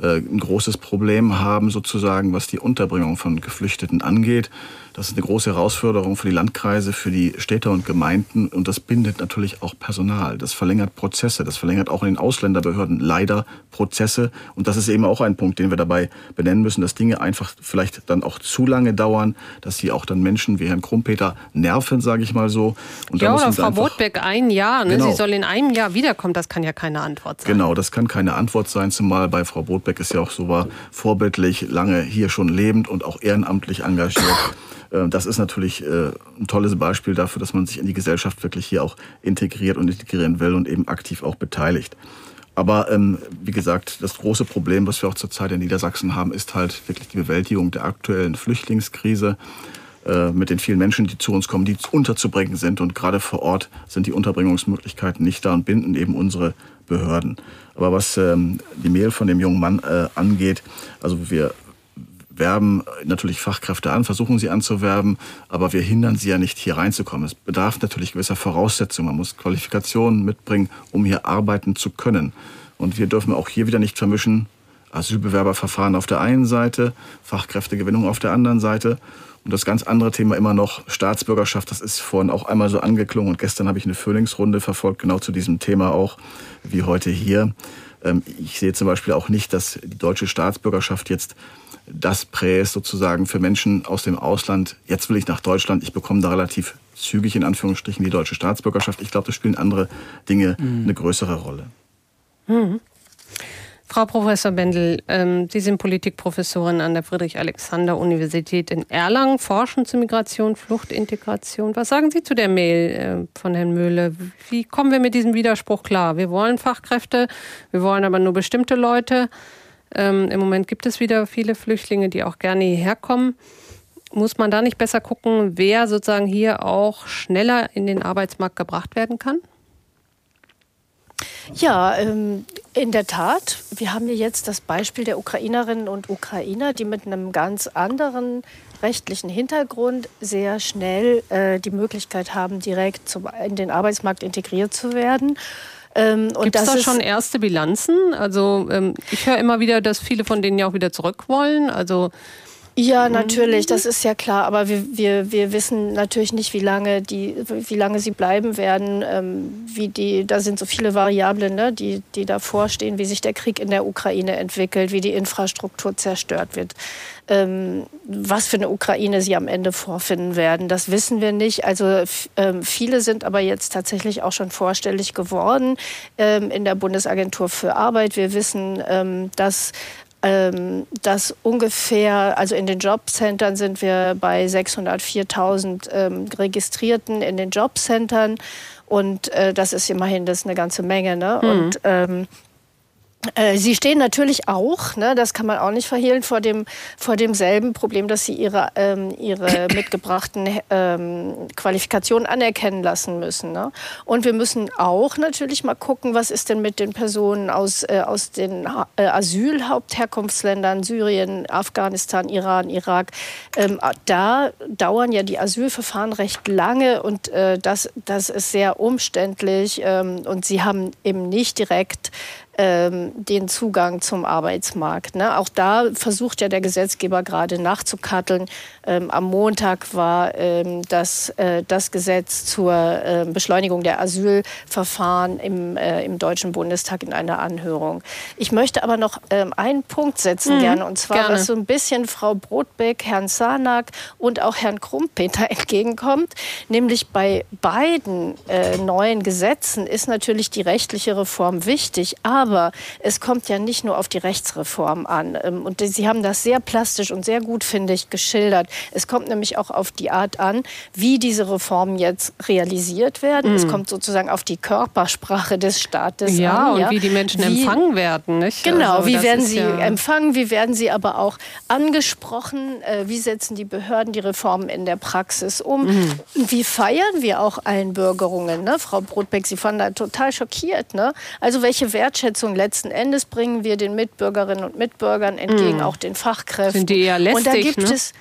äh, ein großes Problem haben, sozusagen, was die Unterbringung von Geflüchteten angeht. Das ist eine große Herausforderung für die Landkreise, für die Städte und Gemeinden und das bindet natürlich auch Personal. Das verlängert Prozesse, das verlängert auch in den Ausländerbehörden leider Prozesse und das ist eben auch ein Punkt, den wir dabei benennen müssen, dass Dinge einfach vielleicht dann auch zu lange dauern, dass sie auch dann Menschen wie Herrn Krumpeter nerven, sage ich mal so. Und ja, oder Frau Botbeck ein Jahr, ne? Genau. sie soll in einem Jahr wiederkommen, das kann ja keine Antwort sein. Genau, das kann keine Antwort sein, zumal bei Frau Botbeck ist ja auch so war, vorbildlich lange hier schon lebend und auch ehrenamtlich engagiert. Äh, das ist natürlich äh, ein tolles Beispiel dafür, dass man sich in die Gesellschaft wirklich hier auch integriert und integrieren will und eben aktiv auch beteiligt. Aber ähm, wie gesagt, das große Problem, was wir auch zurzeit in Niedersachsen haben, ist halt wirklich die Bewältigung der aktuellen Flüchtlingskrise äh, mit den vielen Menschen, die zu uns kommen, die unterzubringen sind. Und gerade vor Ort sind die Unterbringungsmöglichkeiten nicht da und binden eben unsere Behörden. Aber was ähm, die Mail von dem jungen Mann äh, angeht, also wir werben natürlich Fachkräfte an, versuchen sie anzuwerben, aber wir hindern sie ja nicht, hier reinzukommen. Es bedarf natürlich gewisser Voraussetzungen. Man muss Qualifikationen mitbringen, um hier arbeiten zu können. Und wir dürfen auch hier wieder nicht vermischen, Asylbewerberverfahren auf der einen Seite, Fachkräftegewinnung auf der anderen Seite. Und das ganz andere Thema immer noch Staatsbürgerschaft, das ist vorhin auch einmal so angeklungen. Und gestern habe ich eine Frühlingsrunde verfolgt, genau zu diesem Thema auch, wie heute hier. Ähm, ich sehe zum Beispiel auch nicht, dass die deutsche Staatsbürgerschaft jetzt das Präs sozusagen für Menschen aus dem Ausland. Jetzt will ich nach Deutschland, ich bekomme da relativ zügig in Anführungsstrichen die deutsche Staatsbürgerschaft. Ich glaube, da spielen andere Dinge mhm. eine größere Rolle. Mhm. Frau Professor Bendel, ähm, Sie sind Politikprofessorin an der Friedrich-Alexander-Universität in Erlangen, forschen zu Migration, Fluchtintegration. Was sagen Sie zu der Mail äh, von Herrn Möhle? Wie kommen wir mit diesem Widerspruch klar? Wir wollen Fachkräfte, wir wollen aber nur bestimmte Leute. Ähm, Im Moment gibt es wieder viele Flüchtlinge, die auch gerne hierher kommen. Muss man da nicht besser gucken, wer sozusagen hier auch schneller in den Arbeitsmarkt gebracht werden kann? Ja, ähm, in der Tat. Wir haben hier jetzt das Beispiel der Ukrainerinnen und Ukrainer, die mit einem ganz anderen rechtlichen Hintergrund sehr schnell äh, die Möglichkeit haben, direkt zum, in den Arbeitsmarkt integriert zu werden. Ähm, Gibt es da schon erste Bilanzen? Also ähm, ich höre immer wieder, dass viele von denen ja auch wieder zurück wollen. Also ja, natürlich, das ist ja klar. Aber wir, wir, wir wissen natürlich nicht, wie lange, die, wie lange sie bleiben werden. Ähm, wie die, da sind so viele Variablen, ne, die, die davor stehen, wie sich der Krieg in der Ukraine entwickelt, wie die Infrastruktur zerstört wird. Ähm, was für eine Ukraine sie am Ende vorfinden werden, das wissen wir nicht. Also ähm, viele sind aber jetzt tatsächlich auch schon vorstellig geworden ähm, in der Bundesagentur für Arbeit. Wir wissen, ähm, dass dass ungefähr, also in den Jobcentern sind wir bei 604.000 ähm, Registrierten in den Jobcentern und äh, das ist immerhin das ist eine ganze Menge. Ne? Mhm. Und ähm, äh, Sie stehen natürlich auch, ne, das kann man auch nicht verhehlen, vor, dem, vor demselben Problem, dass Sie Ihre, ähm, ihre [COUGHS] mitgebrachten ähm, Qualifikationen anerkennen lassen müssen. Ne? Und wir müssen auch natürlich mal gucken, was ist denn mit den Personen aus, äh, aus den äh, Asylhauptherkunftsländern, Syrien, Afghanistan, Iran, Irak. Ähm, da dauern ja die Asylverfahren recht lange und äh, das, das ist sehr umständlich ähm, und sie haben eben nicht direkt ähm, den Zugang zum Arbeitsmarkt. Ne? Auch da versucht ja der Gesetzgeber gerade nachzukatteln. Ähm, am Montag war ähm, das, äh, das Gesetz zur äh, Beschleunigung der Asylverfahren im, äh, im Deutschen Bundestag in einer Anhörung. Ich möchte aber noch ähm, einen Punkt setzen mhm, gerne, und zwar, gerne. was so ein bisschen Frau Brotbeck, Herrn Sarnak und auch Herrn Krumpeter [LAUGHS] entgegenkommt, nämlich bei beiden äh, neuen Gesetzen ist natürlich die rechtliche Reform wichtig, aber aber es kommt ja nicht nur auf die Rechtsreform an. Ähm, und Sie haben das sehr plastisch und sehr gut, finde ich, geschildert. Es kommt nämlich auch auf die Art an, wie diese Reformen jetzt realisiert werden. Mhm. Es kommt sozusagen auf die Körpersprache des Staates ja, an. Ja, und wie die Menschen wie, empfangen werden. Nicht? Genau, also, wie werden sie ja empfangen, wie werden sie aber auch angesprochen, äh, wie setzen die Behörden die Reformen in der Praxis um, mhm. wie feiern wir auch Einbürgerungen. Ne? Frau Brotbeck, Sie waren da total schockiert. Ne? Also welche Wertschätzung Wertschätzung letzten Endes bringen wir den Mitbürgerinnen und Mitbürgern entgegen, mm. auch den Fachkräften. Sind die eher lästig, und da gibt ne? es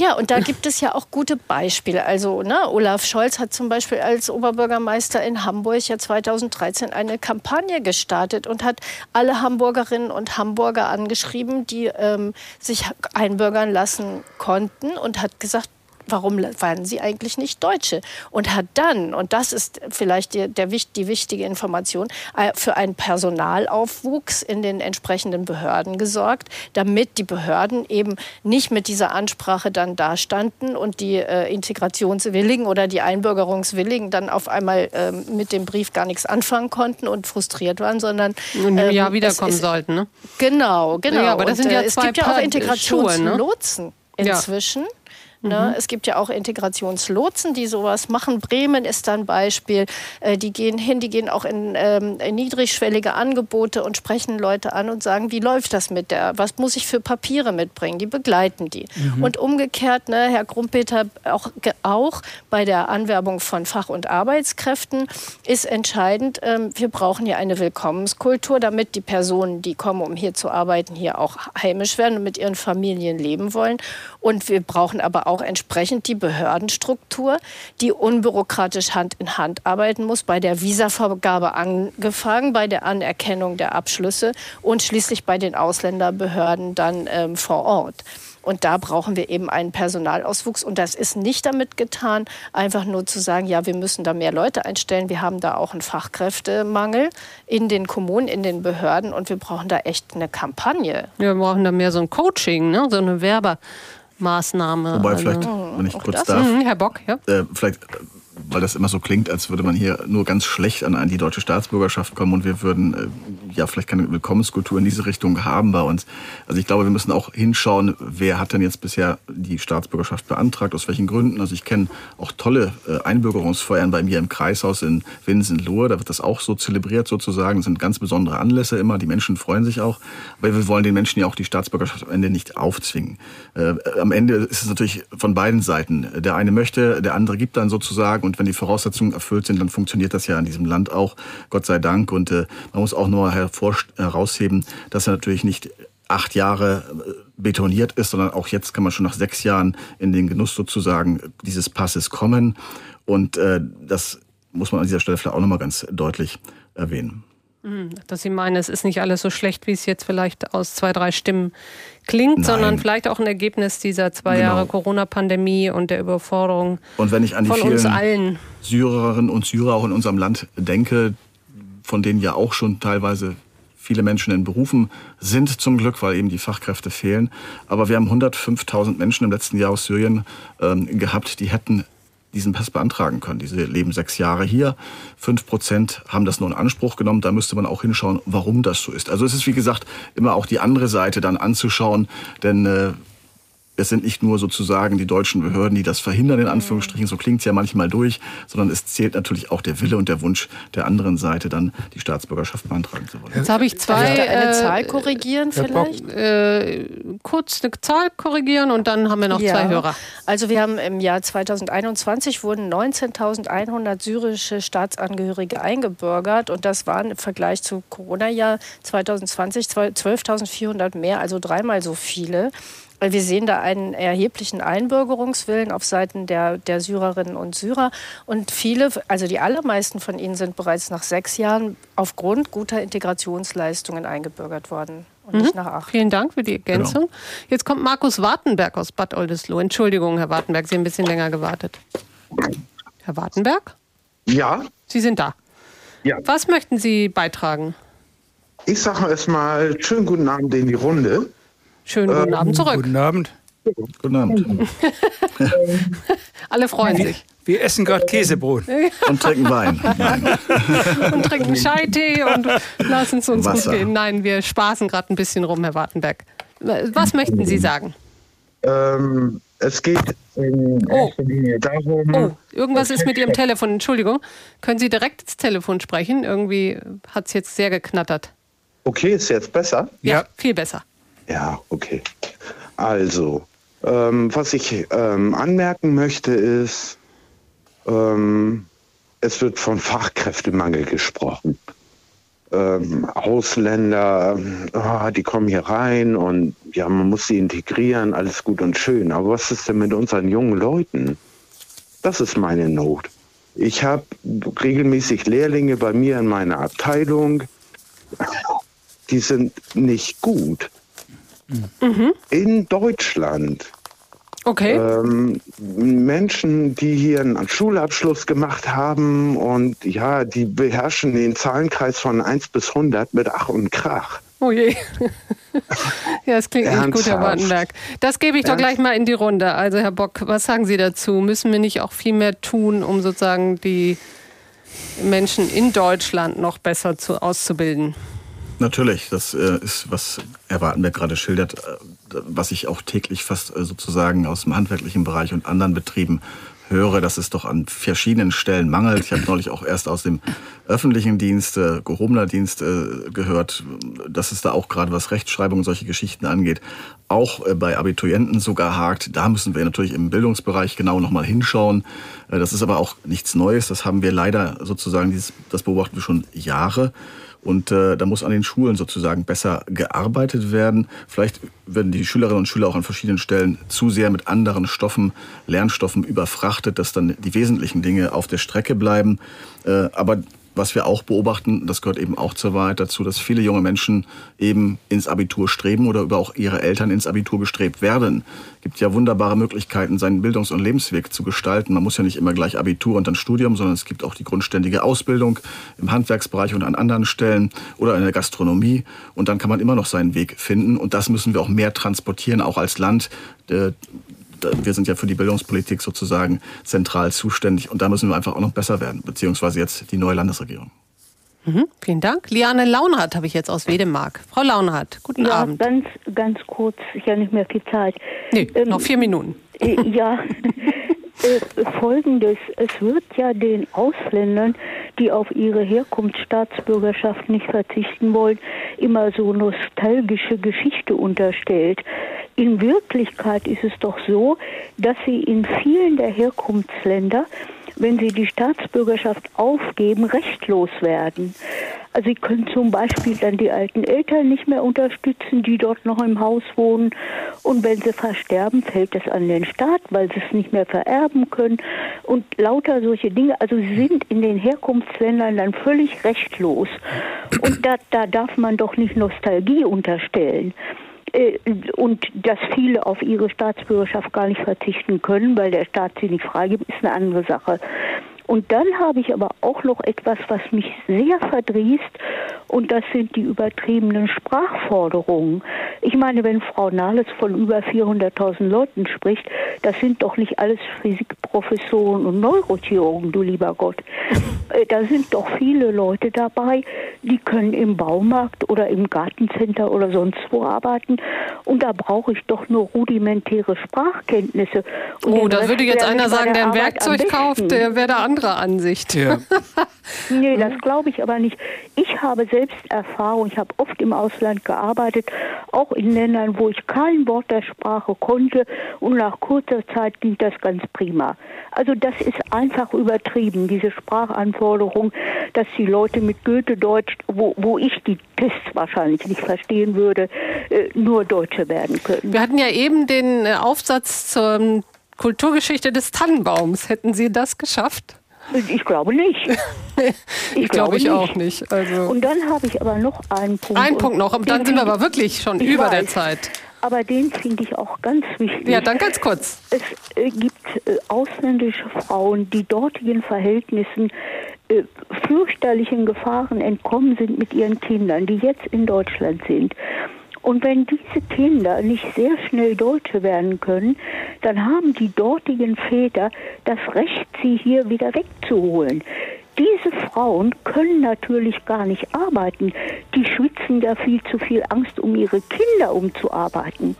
ja, und da [LAUGHS] gibt es ja auch gute Beispiele. Also ne, Olaf Scholz hat zum Beispiel als Oberbürgermeister in Hamburg ja 2013 eine Kampagne gestartet und hat alle Hamburgerinnen und Hamburger angeschrieben, die ähm, sich einbürgern lassen konnten und hat gesagt, warum waren sie eigentlich nicht Deutsche? Und hat dann, und das ist vielleicht die, der, die wichtige Information, äh, für einen Personalaufwuchs in den entsprechenden Behörden gesorgt, damit die Behörden eben nicht mit dieser Ansprache dann dastanden und die äh, Integrationswilligen oder die Einbürgerungswilligen dann auf einmal äh, mit dem Brief gar nichts anfangen konnten und frustriert waren, sondern ähm, ja wiederkommen ist, sollten. Ne? Genau, genau. Ja, aber das und, sind ja äh, es gibt ja auch Integrationslotsen ne? inzwischen. Ja. Ne? Mhm. Es gibt ja auch Integrationslotsen, die sowas machen. Bremen ist da ein Beispiel. Äh, die gehen hin, die gehen auch in, ähm, in, niedrigschwellige Angebote und sprechen Leute an und sagen, wie läuft das mit der, was muss ich für Papiere mitbringen? Die begleiten die. Mhm. Und umgekehrt, ne, Herr Grumpeter, auch, auch bei der Anwerbung von Fach- und Arbeitskräften ist entscheidend, ähm, wir brauchen hier eine Willkommenskultur, damit die Personen, die kommen, um hier zu arbeiten, hier auch heimisch werden und mit ihren Familien leben wollen. Und wir brauchen aber auch entsprechend die Behördenstruktur, die unbürokratisch Hand in Hand arbeiten muss, bei der Visavergabe angefangen, bei der Anerkennung der Abschlüsse und schließlich bei den Ausländerbehörden dann ähm, vor Ort. Und da brauchen wir eben einen Personalauswuchs. Und das ist nicht damit getan, einfach nur zu sagen, ja, wir müssen da mehr Leute einstellen. Wir haben da auch einen Fachkräftemangel in den Kommunen, in den Behörden. Und wir brauchen da echt eine Kampagne. Wir brauchen da mehr so ein Coaching, ne? so eine Werbe. Maßnahme. Wobei vielleicht, also, wenn ich kurz darf, mhm, Herr Bock, ja. Äh, vielleicht weil das immer so klingt, als würde man hier nur ganz schlecht an die deutsche Staatsbürgerschaft kommen und wir würden äh, ja vielleicht keine Willkommenskultur in diese Richtung haben bei uns. Also ich glaube, wir müssen auch hinschauen, wer hat denn jetzt bisher die Staatsbürgerschaft beantragt, aus welchen Gründen. Also ich kenne auch tolle äh, Einbürgerungsfeiern bei mir im Kreishaus in Winsen-Lohe, da wird das auch so zelebriert sozusagen. Das sind ganz besondere Anlässe immer, die Menschen freuen sich auch. Aber wir wollen den Menschen ja auch die Staatsbürgerschaft am Ende nicht aufzwingen. Äh, am Ende ist es natürlich von beiden Seiten. Der eine möchte, der andere gibt dann sozusagen und wenn die Voraussetzungen erfüllt sind, dann funktioniert das ja in diesem Land auch, Gott sei Dank. Und äh, man muss auch nur herausheben, dass er natürlich nicht acht Jahre äh, betoniert ist, sondern auch jetzt kann man schon nach sechs Jahren in den Genuss sozusagen dieses Passes kommen. Und äh, das muss man an dieser Stelle vielleicht auch nochmal ganz deutlich erwähnen. Mhm. Dass Sie meinen, es ist nicht alles so schlecht, wie es jetzt vielleicht aus zwei, drei Stimmen klingt, Nein. sondern vielleicht auch ein Ergebnis dieser zwei genau. Jahre Corona-Pandemie und der Überforderung und wenn ich an die von uns allen Syrerinnen und Syrer auch in unserem Land denke, von denen ja auch schon teilweise viele Menschen in Berufen sind zum Glück, weil eben die Fachkräfte fehlen. Aber wir haben 105.000 Menschen im letzten Jahr aus Syrien ähm, gehabt, die hätten diesen Pass beantragen können. Diese leben sechs Jahre hier. Fünf Prozent haben das nur in Anspruch genommen. Da müsste man auch hinschauen, warum das so ist. Also es ist, wie gesagt, immer auch die andere Seite dann anzuschauen. Denn äh, es sind nicht nur sozusagen die deutschen Behörden, die das verhindern, in Anführungsstrichen, so klingt es ja manchmal durch, sondern es zählt natürlich auch der Wille und der Wunsch der anderen Seite, dann die Staatsbürgerschaft beantragen zu wollen. Jetzt habe ich zwei. Da eine äh, Zahl korrigieren vielleicht? Äh, kurz eine Zahl korrigieren und dann haben wir noch Ja. zwei Hörer. Also wir haben im Jahr 2021 wurden 19.100 syrische Staatsangehörige eingebürgert und das waren im Vergleich zu Corona-Jahr 2020 12.400 mehr, also dreimal so viele. Weil Wir sehen da einen erheblichen Einbürgerungswillen auf Seiten der, der Syrerinnen und Syrer. Und viele, also die allermeisten von ihnen sind bereits nach sechs Jahren aufgrund guter Integrationsleistungen eingebürgert worden und nicht nach acht. Vielen Dank für die Ergänzung. Jetzt kommt Markus Wartenberg aus Bad Oldesloe. Entschuldigung, Herr Wartenberg, Sie haben ein bisschen länger gewartet. Herr Wartenberg? Ja. Sie sind da. Ja. Was möchten Sie beitragen? Ich sage erstmal schönen guten Abend in die Runde. Schönen guten Abend zurück. Guten Abend. Guten Abend. [LAUGHS] Alle freuen sich. wir essen gerade Käsebrot. Und trinken Wein. [LAUGHS] und trinken Scheitee und lassen es uns Wasser. gut gehen. Nein, wir spaßen gerade ein bisschen rum, Herr Wartenberg. Was möchten Sie sagen? Ähm, es geht in erster Linie darum. Oh, irgendwas ist mit Ihrem Telefon. Entschuldigung. Können Sie direkt ins Telefon sprechen? Irgendwie hat es jetzt sehr geknattert. Okay, ist jetzt besser? Ja, viel besser. Ja, okay. Also, ähm, was ich ähm, anmerken möchte ist, ähm, es wird von Fachkräftemangel gesprochen. Ähm, Ausländer, ah, die kommen hier rein und ja, man muss sie integrieren, alles gut und schön. Aber was ist denn mit unseren jungen Leuten? Das ist meine Not. Ich habe regelmäßig Lehrlinge bei mir in meiner Abteilung, die sind nicht gut. In Deutschland. Okay. Ähm, Menschen, die hier einen Schulabschluss gemacht haben und ja, die beherrschen den Zahlenkreis von 1 bis 100 mit Ach und Krach. Oh je. [LAUGHS] ja, das klingt nicht gut, Herr? Wartenberg. Das gebe ich doch Ernst- gleich mal in die Runde. Also, Herr Bock, was sagen Sie dazu? Müssen wir nicht auch viel mehr tun, um sozusagen die Menschen in Deutschland noch besser zu, auszubilden? Natürlich, das äh, ist, was Herr Wartenberg gerade schildert, äh, was ich auch täglich fast äh, sozusagen aus dem handwerklichen Bereich und anderen Betrieben höre, dass es doch an verschiedenen Stellen mangelt. Ich habe neulich auch erst aus dem öffentlichen Dienst, gehobener Dienst gehört, dass es da auch gerade was Rechtschreibung und solche Geschichten angeht, auch bei Abiturienten sogar hakt. Da müssen wir natürlich im Bildungsbereich genau nochmal hinschauen. Das ist aber auch nichts Neues. Das haben wir leider sozusagen, das beobachten wir schon Jahre. Und äh, da muss an den Schulen sozusagen besser gearbeitet werden. Vielleicht werden die Schülerinnen und Schüler auch an verschiedenen Stellen zu sehr mit anderen Stoffen, Lernstoffen überfrachtet, dass dann die wesentlichen Dinge auf der Strecke bleiben. Äh, aber was wir auch beobachten, das gehört eben auch zur Wahrheit dazu, dass viele junge Menschen eben ins Abitur streben oder über auch ihre Eltern ins Abitur gestrebt werden. Es gibt ja wunderbare Möglichkeiten, seinen Bildungs- und Lebensweg zu gestalten. Man muss ja nicht immer gleich Abitur und dann Studium, sondern es gibt auch die grundständige Ausbildung im Handwerksbereich und an anderen Stellen oder in der Gastronomie. Und dann kann man immer noch seinen Weg finden. Und das müssen wir auch mehr transportieren, auch als Land. Wir sind ja für die Bildungspolitik sozusagen zentral zuständig und da müssen wir einfach auch noch besser werden, beziehungsweise jetzt die neue Landesregierung. Mhm, vielen Dank. Liane Launhardt habe ich jetzt aus Wedemark. Frau Launhardt, guten ja, Abend. ganz, ganz kurz, ich habe nicht mehr viel Zeit. Nee, noch vier Minuten. Äh, ja, [LAUGHS] [LAUGHS] folgendes, es wird ja den Ausländern, die auf ihre Herkunftsstaatsbürgerschaft nicht verzichten wollen, immer so nostalgische Geschichte unterstellt. In Wirklichkeit ist es doch so, dass sie in vielen der Herkunftsländer wenn sie die Staatsbürgerschaft aufgeben, rechtlos werden. Also sie können zum Beispiel dann die alten Eltern nicht mehr unterstützen, die dort noch im Haus wohnen. Und wenn sie versterben, fällt das an den Staat, weil sie es nicht mehr vererben können. Und lauter solche Dinge. Also sie sind in den Herkunftsländern dann völlig rechtlos. Und da, da darf man doch nicht Nostalgie unterstellen. Äh, Und dass viele auf ihre Staatsbürgerschaft gar nicht verzichten können, weil der Staat sie nicht freigibt, ist eine andere Sache. Und dann habe ich aber auch noch etwas, was mich sehr verdrießt, und das sind die übertriebenen Sprachforderungen. Ich meine, wenn Frau Nahles von über 400.000 Leuten spricht, das sind doch nicht alles Professoren und Neurochirurgen, du lieber Gott. [LAUGHS] Äh, da sind doch viele Leute dabei, die können im Baumarkt oder im Gartencenter oder sonst wo arbeiten. Und da brauche ich doch nur rudimentäre Sprachkenntnisse. Und oh, da würde jetzt einer sagen, der ein Werkzeug kauft, der wäre der anderer Ansicht. Ja. [LAUGHS] nee, das glaube ich aber nicht. Ich habe selbst Erfahrung, ich habe oft im Ausland gearbeitet, auch in Ländern, wo ich kein Wort der Sprache konnte und nach kurzer Zeit ging das ganz prima. Also das ist einfach übertrieben, diese Sprachanforderung, dass die Leute mit Goethe-Deutsch, wo, wo ich die Tests wahrscheinlich nicht verstehen würde, äh, nur Deutsche werden können. Wir hatten ja eben den äh, Aufsatz zur Kulturgeschichte des Tannenbaums. Hätten Sie das geschafft? Ich glaube nicht. [LAUGHS] Ich, ich glaube, ich nicht. auch nicht. Also und dann habe ich aber noch einen Punkt. Ein Punkt noch, und dann sind wir aber wirklich schon über weiß, der Zeit. Aber den finde ich auch ganz wichtig. Ja, dann ganz kurz. Es äh, gibt äh, ausländische Frauen, die dortigen Verhältnissen äh, fürchterlichen Gefahren entkommen sind mit ihren Kindern, die jetzt in Deutschland sind. Und wenn diese Kinder nicht sehr schnell Deutsche werden können, dann haben die dortigen Väter das Recht, sie hier wieder wegzuholen. Diese Frauen können natürlich gar nicht arbeiten. Die schwitzen ja viel zu viel Angst, um ihre Kinder umzuarbeiten.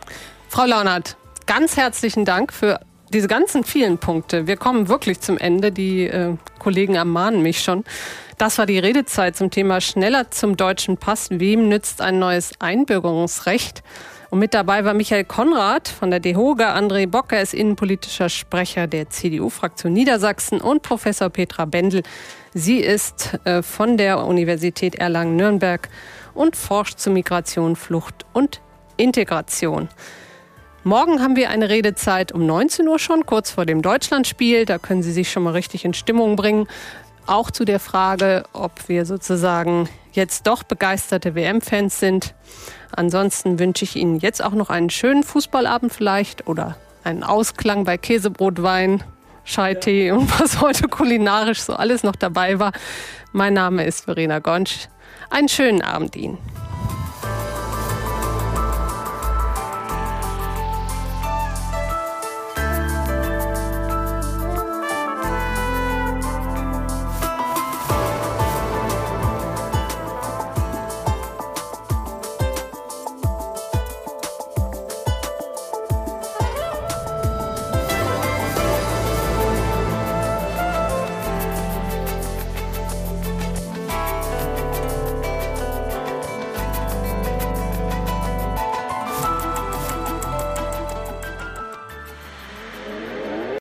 Frau Launert, ganz herzlichen Dank für diese ganzen vielen Punkte. Wir kommen wirklich zum Ende. Die äh, Kollegen ermahnen mich schon. Das war die Redezeit zum Thema schneller zum deutschen Pass. Wem nützt ein neues Einbürgerungsrecht? Und mit dabei war Michael Konrad von der DEHOGA, André Bocker ist innenpolitischer Sprecher der CDU-Fraktion Niedersachsen und Professor Petra Bendel. Sie ist äh, von der Universität Erlangen-Nürnberg und forscht zu Migration, Flucht und Integration. Morgen haben wir eine Redezeit um 19 Uhr schon, kurz vor dem Deutschlandspiel. Da können Sie sich schon mal richtig in Stimmung bringen auch zu der Frage, ob wir sozusagen jetzt doch begeisterte WM-Fans sind. Ansonsten wünsche ich Ihnen jetzt auch noch einen schönen Fußballabend vielleicht oder einen Ausklang bei Käsebrotwein, Scheitee ja. und was heute kulinarisch so alles noch dabei war. Mein Name ist Verena Gonsch. Einen schönen Abend Ihnen.